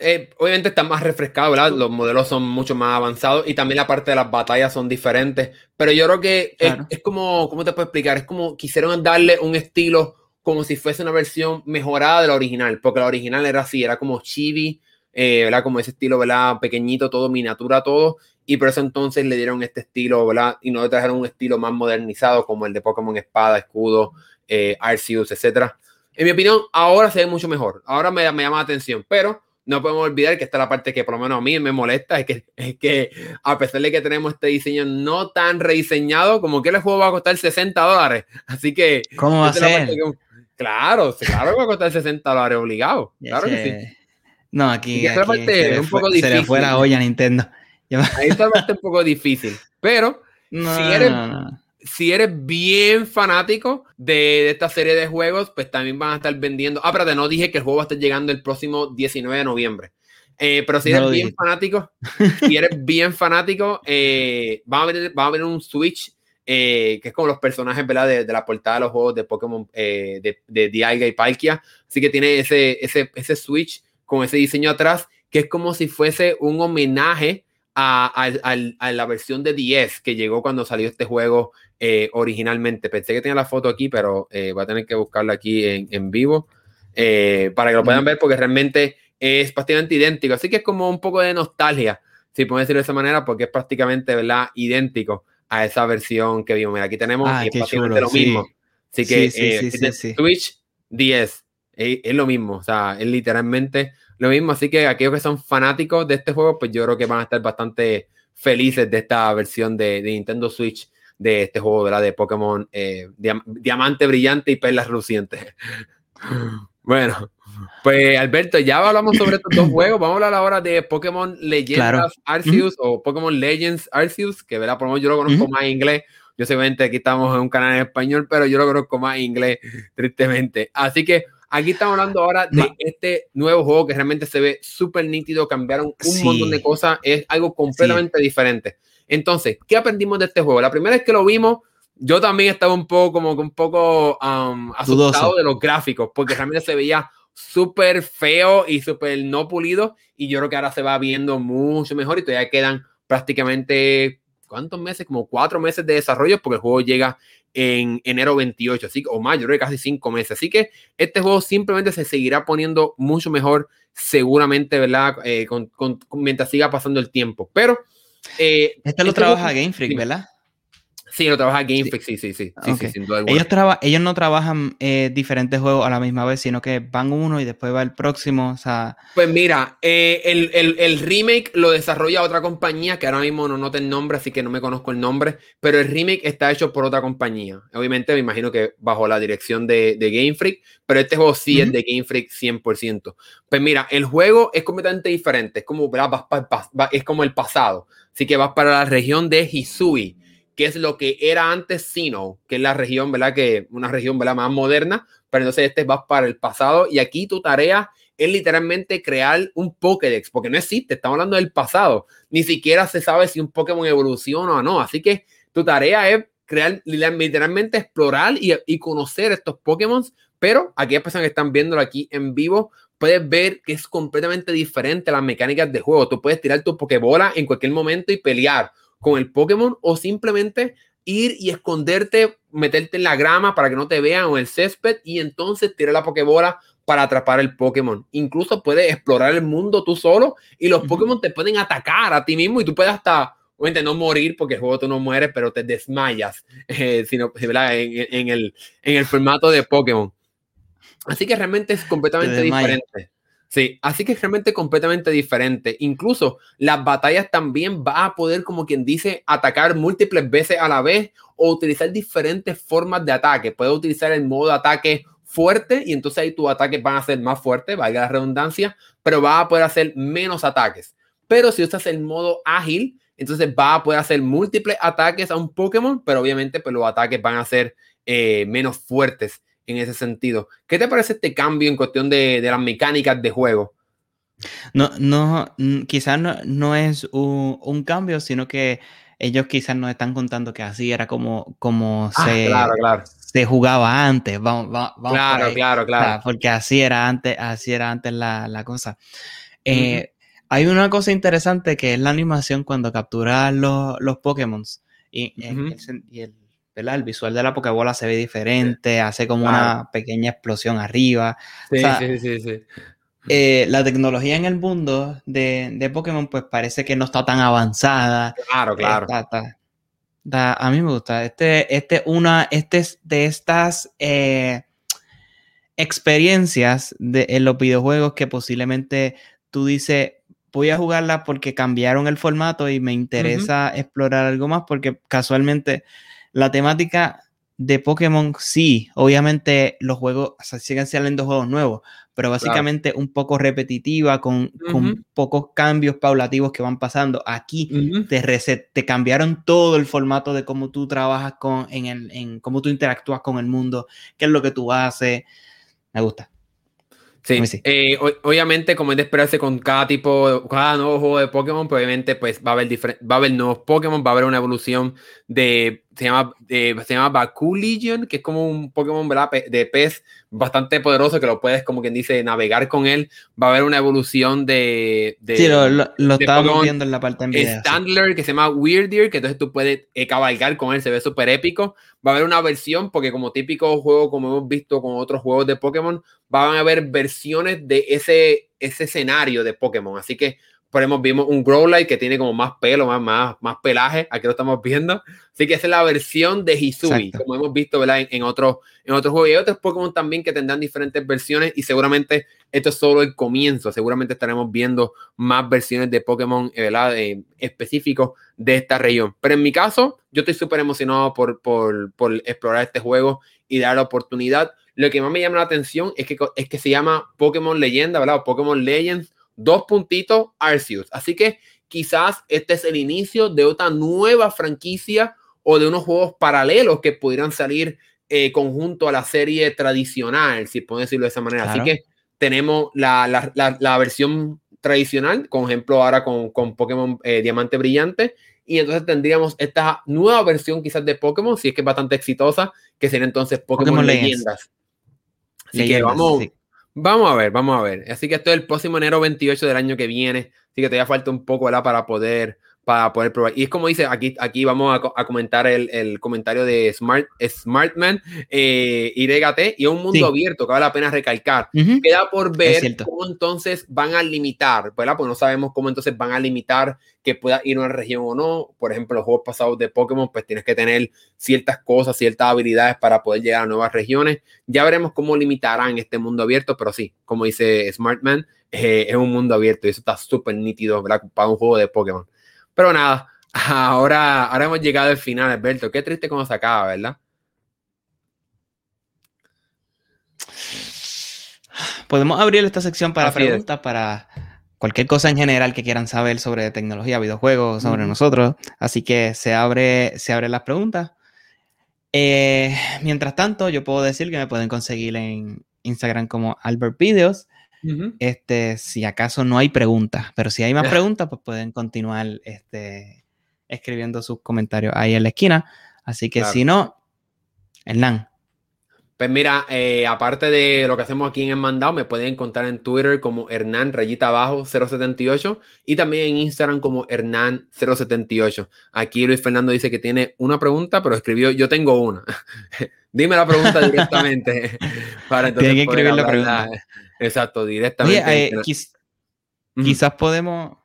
S1: Eh, obviamente está más refrescado, ¿verdad? Los modelos son mucho más avanzados y también la parte de las batallas son diferentes. Pero yo creo que es, como, ¿cómo te puedo explicar? Es como quisieron darle un estilo como si fuese una versión mejorada de la original, porque la original era así, era como chibi, eh, ¿verdad? Como ese estilo, ¿verdad? Pequeñito, todo, miniatura, todo. Y por eso entonces le dieron este estilo, ¿verdad? Y no le trajeron un estilo más modernizado como el de Pokémon Espada, Escudo, eh, Arceus, etc. En mi opinión, ahora se ve mucho mejor. Ahora me, me llama la atención, pero no podemos olvidar que esta es la parte que por lo menos a mí me molesta, es que, es que a pesar de que tenemos este diseño no tan rediseñado, como que el juego va a costar 60 dólares. Así que...
S2: ¿Cómo va a ser?
S1: claro, claro que va a costar 60 dólares obligado. Claro que sí.
S2: No, aquí, aquí parte un poco difícil. Se le fue la olla a Nintendo.
S1: Ahí está un poco difícil. Pero si eres si eres bien fanático de, esta serie de juegos, pues también van a estar vendiendo. Ah, espérate, no dije que el juego va a estar llegando el próximo 19 de noviembre. Eh, pero si eres bien fanático, si eres bien fanático, eh, va, a haber un Switch eh, que es como los personajes ¿verdad? De, la portada de los juegos de Pokémon de, de Dialga y Palkia. Así que tiene ese, ese, ese Switch con ese diseño atrás, que es como si fuese un homenaje a, a, la versión de 10 que llegó cuando salió este juego eh, originalmente. Pensé que tenía la foto aquí, pero eh, voy a tener que buscarla aquí en, en vivo eh, para que lo puedan ver porque realmente es prácticamente idéntico. Así que es como un poco de nostalgia, si puedo decirlo de esa manera, porque es prácticamente ¿verdad? idéntico a esa versión que vimos. Mira, aquí tenemos
S2: ah,
S1: prácticamente lo mismo. Así que Twitch 10 es, lo mismo, o sea, es literalmente lo mismo. Así que aquellos que son fanáticos de este juego, pues yo creo que van a estar bastante felices de esta versión de, Nintendo Switch de este juego ¿verdad? de Pokémon eh, Diamante Brillante y Perlas Lucientes. bueno, pues Alberto, ya hablamos sobre estos dos juegos. Vamos a hablar ahora de Pokémon Leyendas Arceus o Pokémon Legends Arceus, que ¿verdad? por lo menos yo lo conozco más en inglés. Yo que aquí estamos en un canal en español, pero yo lo conozco más en inglés, tristemente. Así que Aquí estamos hablando ahora de este nuevo juego que realmente se ve súper nítido, cambiaron un montón de cosas, es algo completamente diferente. Entonces, ¿qué aprendimos de este juego? La primera vez que lo vimos, yo también estaba un poco como un poco um, asustado de los gráficos, porque realmente se veía súper feo y súper no pulido, y yo creo que ahora se va viendo mucho mejor y todavía quedan prácticamente, ¿cuántos meses? Como cuatro meses de desarrollo, porque el juego llega en enero 28, así, o mayo, creo que casi cinco meses. Así que este juego simplemente se seguirá poniendo mucho mejor, seguramente, ¿verdad? Eh, con, mientras siga pasando el tiempo. Pero...
S2: Eh, este lo este trabaja Game Freak, ¿verdad?
S1: Sí, lo trabaja Game Freak, sí, sí, sí.
S2: ellos, ellos no trabajan eh, diferentes juegos a la misma vez, sino que van uno y después va el próximo. O sea...
S1: Pues mira, eh, el, remake lo desarrolla otra compañía que ahora mismo no note el nombre, así que no me conozco el nombre, pero el remake está hecho por otra compañía. Obviamente me imagino que bajo la dirección de, Game Freak, pero este juego sí es de Game Freak 100%. Pues mira, el juego es completamente diferente, es como, es como el pasado. Así que vas para la región de Hisui que es lo que era antes Sino, que es la región, ¿verdad? Que una región, ¿verdad? Más moderna, pero entonces este va para el pasado y aquí tu tarea es literalmente crear un Pokédex, porque no existe, estamos hablando del pasado, ni siquiera se sabe si un Pokémon evoluciona o no, así que tu tarea es crear, literalmente explorar y, conocer estos Pokémon, pero aquellas personas que están viéndolo aquí en vivo, puedes ver que es completamente diferente las mecánicas de juego. Tú puedes tirar tu Pokébola en cualquier momento y pelear con el Pokémon o simplemente ir y esconderte, meterte en la grama para que no te vean o el césped y entonces tirar la Pokébola para atrapar el Pokémon. Incluso puedes explorar el mundo tú solo y los Pokémon te pueden atacar a ti mismo y tú puedes hasta, obviamente no morir porque el juego tú no mueres, pero te desmayas eh, sino, En, el, en el formato de Pokémon. Así que realmente es completamente diferente. Sí, así que es realmente completamente diferente. Incluso las batallas también va a poder, como quien dice, atacar múltiples veces a la vez o utilizar diferentes formas de ataque. Puedes utilizar el modo ataque fuerte y entonces ahí tus ataques van a ser más fuertes, valga la redundancia, pero va a poder hacer menos ataques. Pero si usas el modo ágil, entonces va a poder hacer múltiples ataques a un Pokémon, pero obviamente pues, los ataques van a ser eh, menos fuertes en ese sentido. ¿Qué te parece este cambio en cuestión de, las mecánicas de juego?
S2: No, no, quizás no, es un, cambio, sino que ellos quizás nos están contando que así era como, como ah, se, se jugaba antes. Vamos,
S1: claro, claro, claro.
S2: porque así era antes, así era antes la, cosa. Eh, hay una cosa interesante que es la animación cuando capturas los, los Pokémon y, y el, el visual de la Pokébola se ve diferente, hace como una pequeña explosión arriba. Sí, sí, sí, sí. Eh, la tecnología en el mundo de, Pokémon, pues parece que no está tan avanzada.
S1: Claro, claro.
S2: a mí me gusta. Este, este, una, este es de estas eh, experiencias de, en los videojuegos que posiblemente tú dices, voy a jugarla porque cambiaron el formato y me interesa explorar algo más porque casualmente la temática de Pokémon, sí, obviamente los juegos siguen saliendo juegos nuevos, pero básicamente un poco repetitiva, con, pocos cambios paulativos que van pasando. Aquí te, reset, te cambiaron todo el formato de cómo tú trabajas con, en, el, en cómo tú interactúas con el mundo, qué es lo que tú haces. Me gusta.
S1: Sí, eh, obviamente, como es de esperarse con cada tipo, cada nuevo juego de Pokémon, pues obviamente pues, va, a haber va a haber nuevos Pokémon, va a haber una evolución de, se llama, se llama Baku Legion, que es como un Pokémon de pez bastante poderoso que lo puedes, como quien dice, navegar con él. Va a haber una evolución de... de
S2: sí, lo, lo, estábamos viendo en la parte en
S1: video. Standler, que se llama Weirdier, que entonces tú puedes eh, cabalgar con él, se ve súper épico. Va a haber una versión, porque como típico juego, como hemos visto con otros juegos de Pokémon, van a haber versiones de ese, ese escenario de Pokémon. Así que por ejemplo, vimos un Growlite que tiene como más pelo, más, más, más pelaje. Aquí lo estamos viendo. Así que esa es la versión de Hisui, como hemos visto ¿verdad? En, en otros en otros juegos. Y hay otros Pokémon también que tendrán diferentes versiones. Y seguramente esto es solo el comienzo. Seguramente estaremos viendo más versiones de Pokémon ¿verdad? específicos de esta región. Pero en mi caso, yo estoy súper emocionado por, por, por explorar este juego y dar la oportunidad. Lo que más me llama la atención es que, es que se llama Pokémon Leyenda, ¿verdad? O Pokémon Legends dos puntitos Arceus. Así que quizás este es el inicio de otra nueva franquicia o de unos juegos paralelos que pudieran salir eh, conjunto a la serie tradicional, si puedo decirlo de esa manera. Así que tenemos la, la, versión tradicional, con ejemplo ahora con, con Pokémon eh, Diamante Brillante, y entonces tendríamos esta nueva versión quizás de Pokémon, si es que es bastante exitosa, que sería entonces Pokémon, Leyendas. Así que vamos, Vamos a ver, vamos a ver. Así que esto es el próximo enero 28 del año que viene. Así que todavía falta un poco, ¿verdad? Para poder, para poder probar. Y es como dice, aquí, aquí vamos a, comentar el, el, comentario de Smart, Smartman eh, YT, y es un mundo abierto que vale la pena recalcar. Queda por ver cómo entonces van a limitar, ¿verdad? Pues no sabemos cómo entonces van a limitar que pueda ir a una región o no. Por ejemplo, los juegos pasados de Pokémon, pues tienes que tener ciertas cosas, ciertas habilidades para poder llegar a nuevas regiones. Ya veremos cómo limitarán este mundo abierto, pero sí, como dice Smartman, eh, es un mundo abierto y eso está súper nítido, ¿verdad? Para un juego de Pokémon. Pero nada, ahora, ahora hemos llegado al final, Alberto. Qué triste cómo se acaba, ¿verdad?
S2: Podemos abrir esta sección para preguntas, para cualquier cosa en general que quieran saber sobre tecnología, videojuegos, sobre nosotros. Así que se abre, se abren las preguntas. Eh, mientras tanto, yo puedo decir que me pueden conseguir en Instagram como Albert Videos este, si acaso no hay preguntas, pero si hay más preguntas, pues pueden continuar este, escribiendo sus comentarios ahí en la esquina. Así que si no, Hernán.
S1: Pues mira, eh, aparte de lo que hacemos aquí en el mandado, me pueden encontrar en Twitter como Hernán rayita abajo 078 y también en Instagram como Hernán 078. Aquí Luis Fernando dice que tiene una pregunta, pero escribió yo tengo una. Dime la pregunta directamente.
S2: para Tiene que escribir la pregunta.
S1: Exacto, directamente.
S2: Eh, quizás podemos.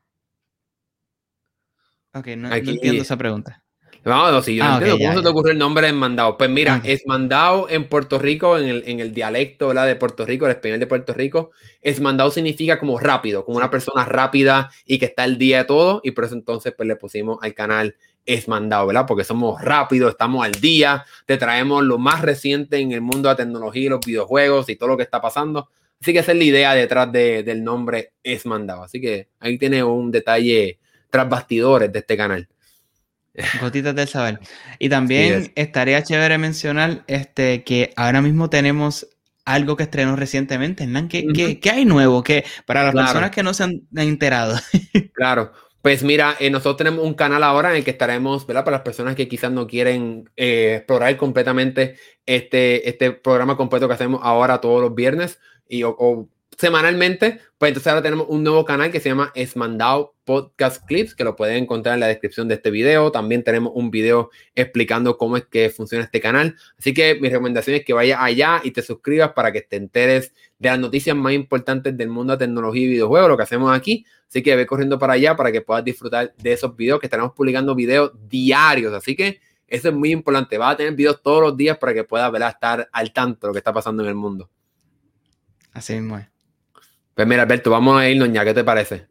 S2: Ok, no, entiendo esa pregunta.
S1: Vamos, si yo no ah, entiendo cómo se te ocurrió el nombre de mandado. Pues mira, es mandado en Puerto Rico, en el, en el dialecto de Puerto Rico, el español de Puerto Rico. Es mandado significa como rápido, como una persona rápida y que está el día de todo. Y por eso entonces pues le pusimos al canal Es mandado, ¿verdad? Porque somos rápidos, estamos al día, te traemos lo más reciente en el mundo de la tecnología y los videojuegos y todo lo que está pasando. Así que esa es la idea detrás del nombre Es Mandado. Así que ahí tiene un detalle tras bastidores de este canal.
S2: Gotitas del saber. Y también estaría chévere mencionar este, que ahora mismo tenemos algo que estrenó recientemente, ¿Qué, ¿qué, hay nuevo? que Para las personas que no se han enterado.
S1: claro. Pues mira, eh, nosotros tenemos un canal ahora en el que estaremos, ¿verdad? Para las personas que quizás no quieren eh, explorar completamente este, este programa completo que hacemos ahora todos los viernes y, o, semanalmente, pues entonces ahora tenemos un nuevo canal que se llama Esmandao Podcast Clips, que lo pueden encontrar en la descripción de este video. También tenemos un video explicando cómo es que funciona este canal. Así que mi recomendación es que vayas allá y te suscribas para que te enteres de las noticias más importantes del mundo de tecnología y videojuegos, lo que hacemos aquí. Así que ve corriendo para allá para que puedas disfrutar de esos videos que estaremos publicando videos diarios. Así que eso es muy importante. Vas a tener videos todos los días para que puedas estar al tanto de lo que está pasando en el mundo.
S2: Así mismo es.
S1: Pues mira, Alberto, vamos a irnos ya, ¿qué te parece?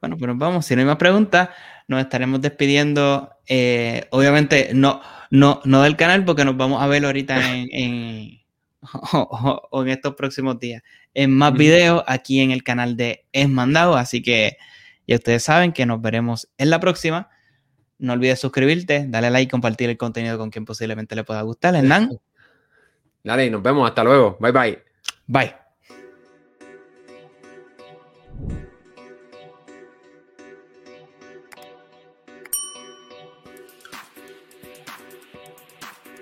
S2: Bueno, pues nos vamos. Si no hay más preguntas, nos estaremos despidiendo. Eh, obviamente, no, no, no del canal, porque nos vamos a ver ahorita en, o, en estos próximos días. En más videos aquí en el canal de Es Mandado. Así que ya ustedes saben que nos veremos en la próxima. No olvides suscribirte, darle like y compartir el contenido con quien posiblemente le pueda gustar. Hernán.
S1: Dale, nos vemos. Hasta luego. Bye bye.
S2: Bye.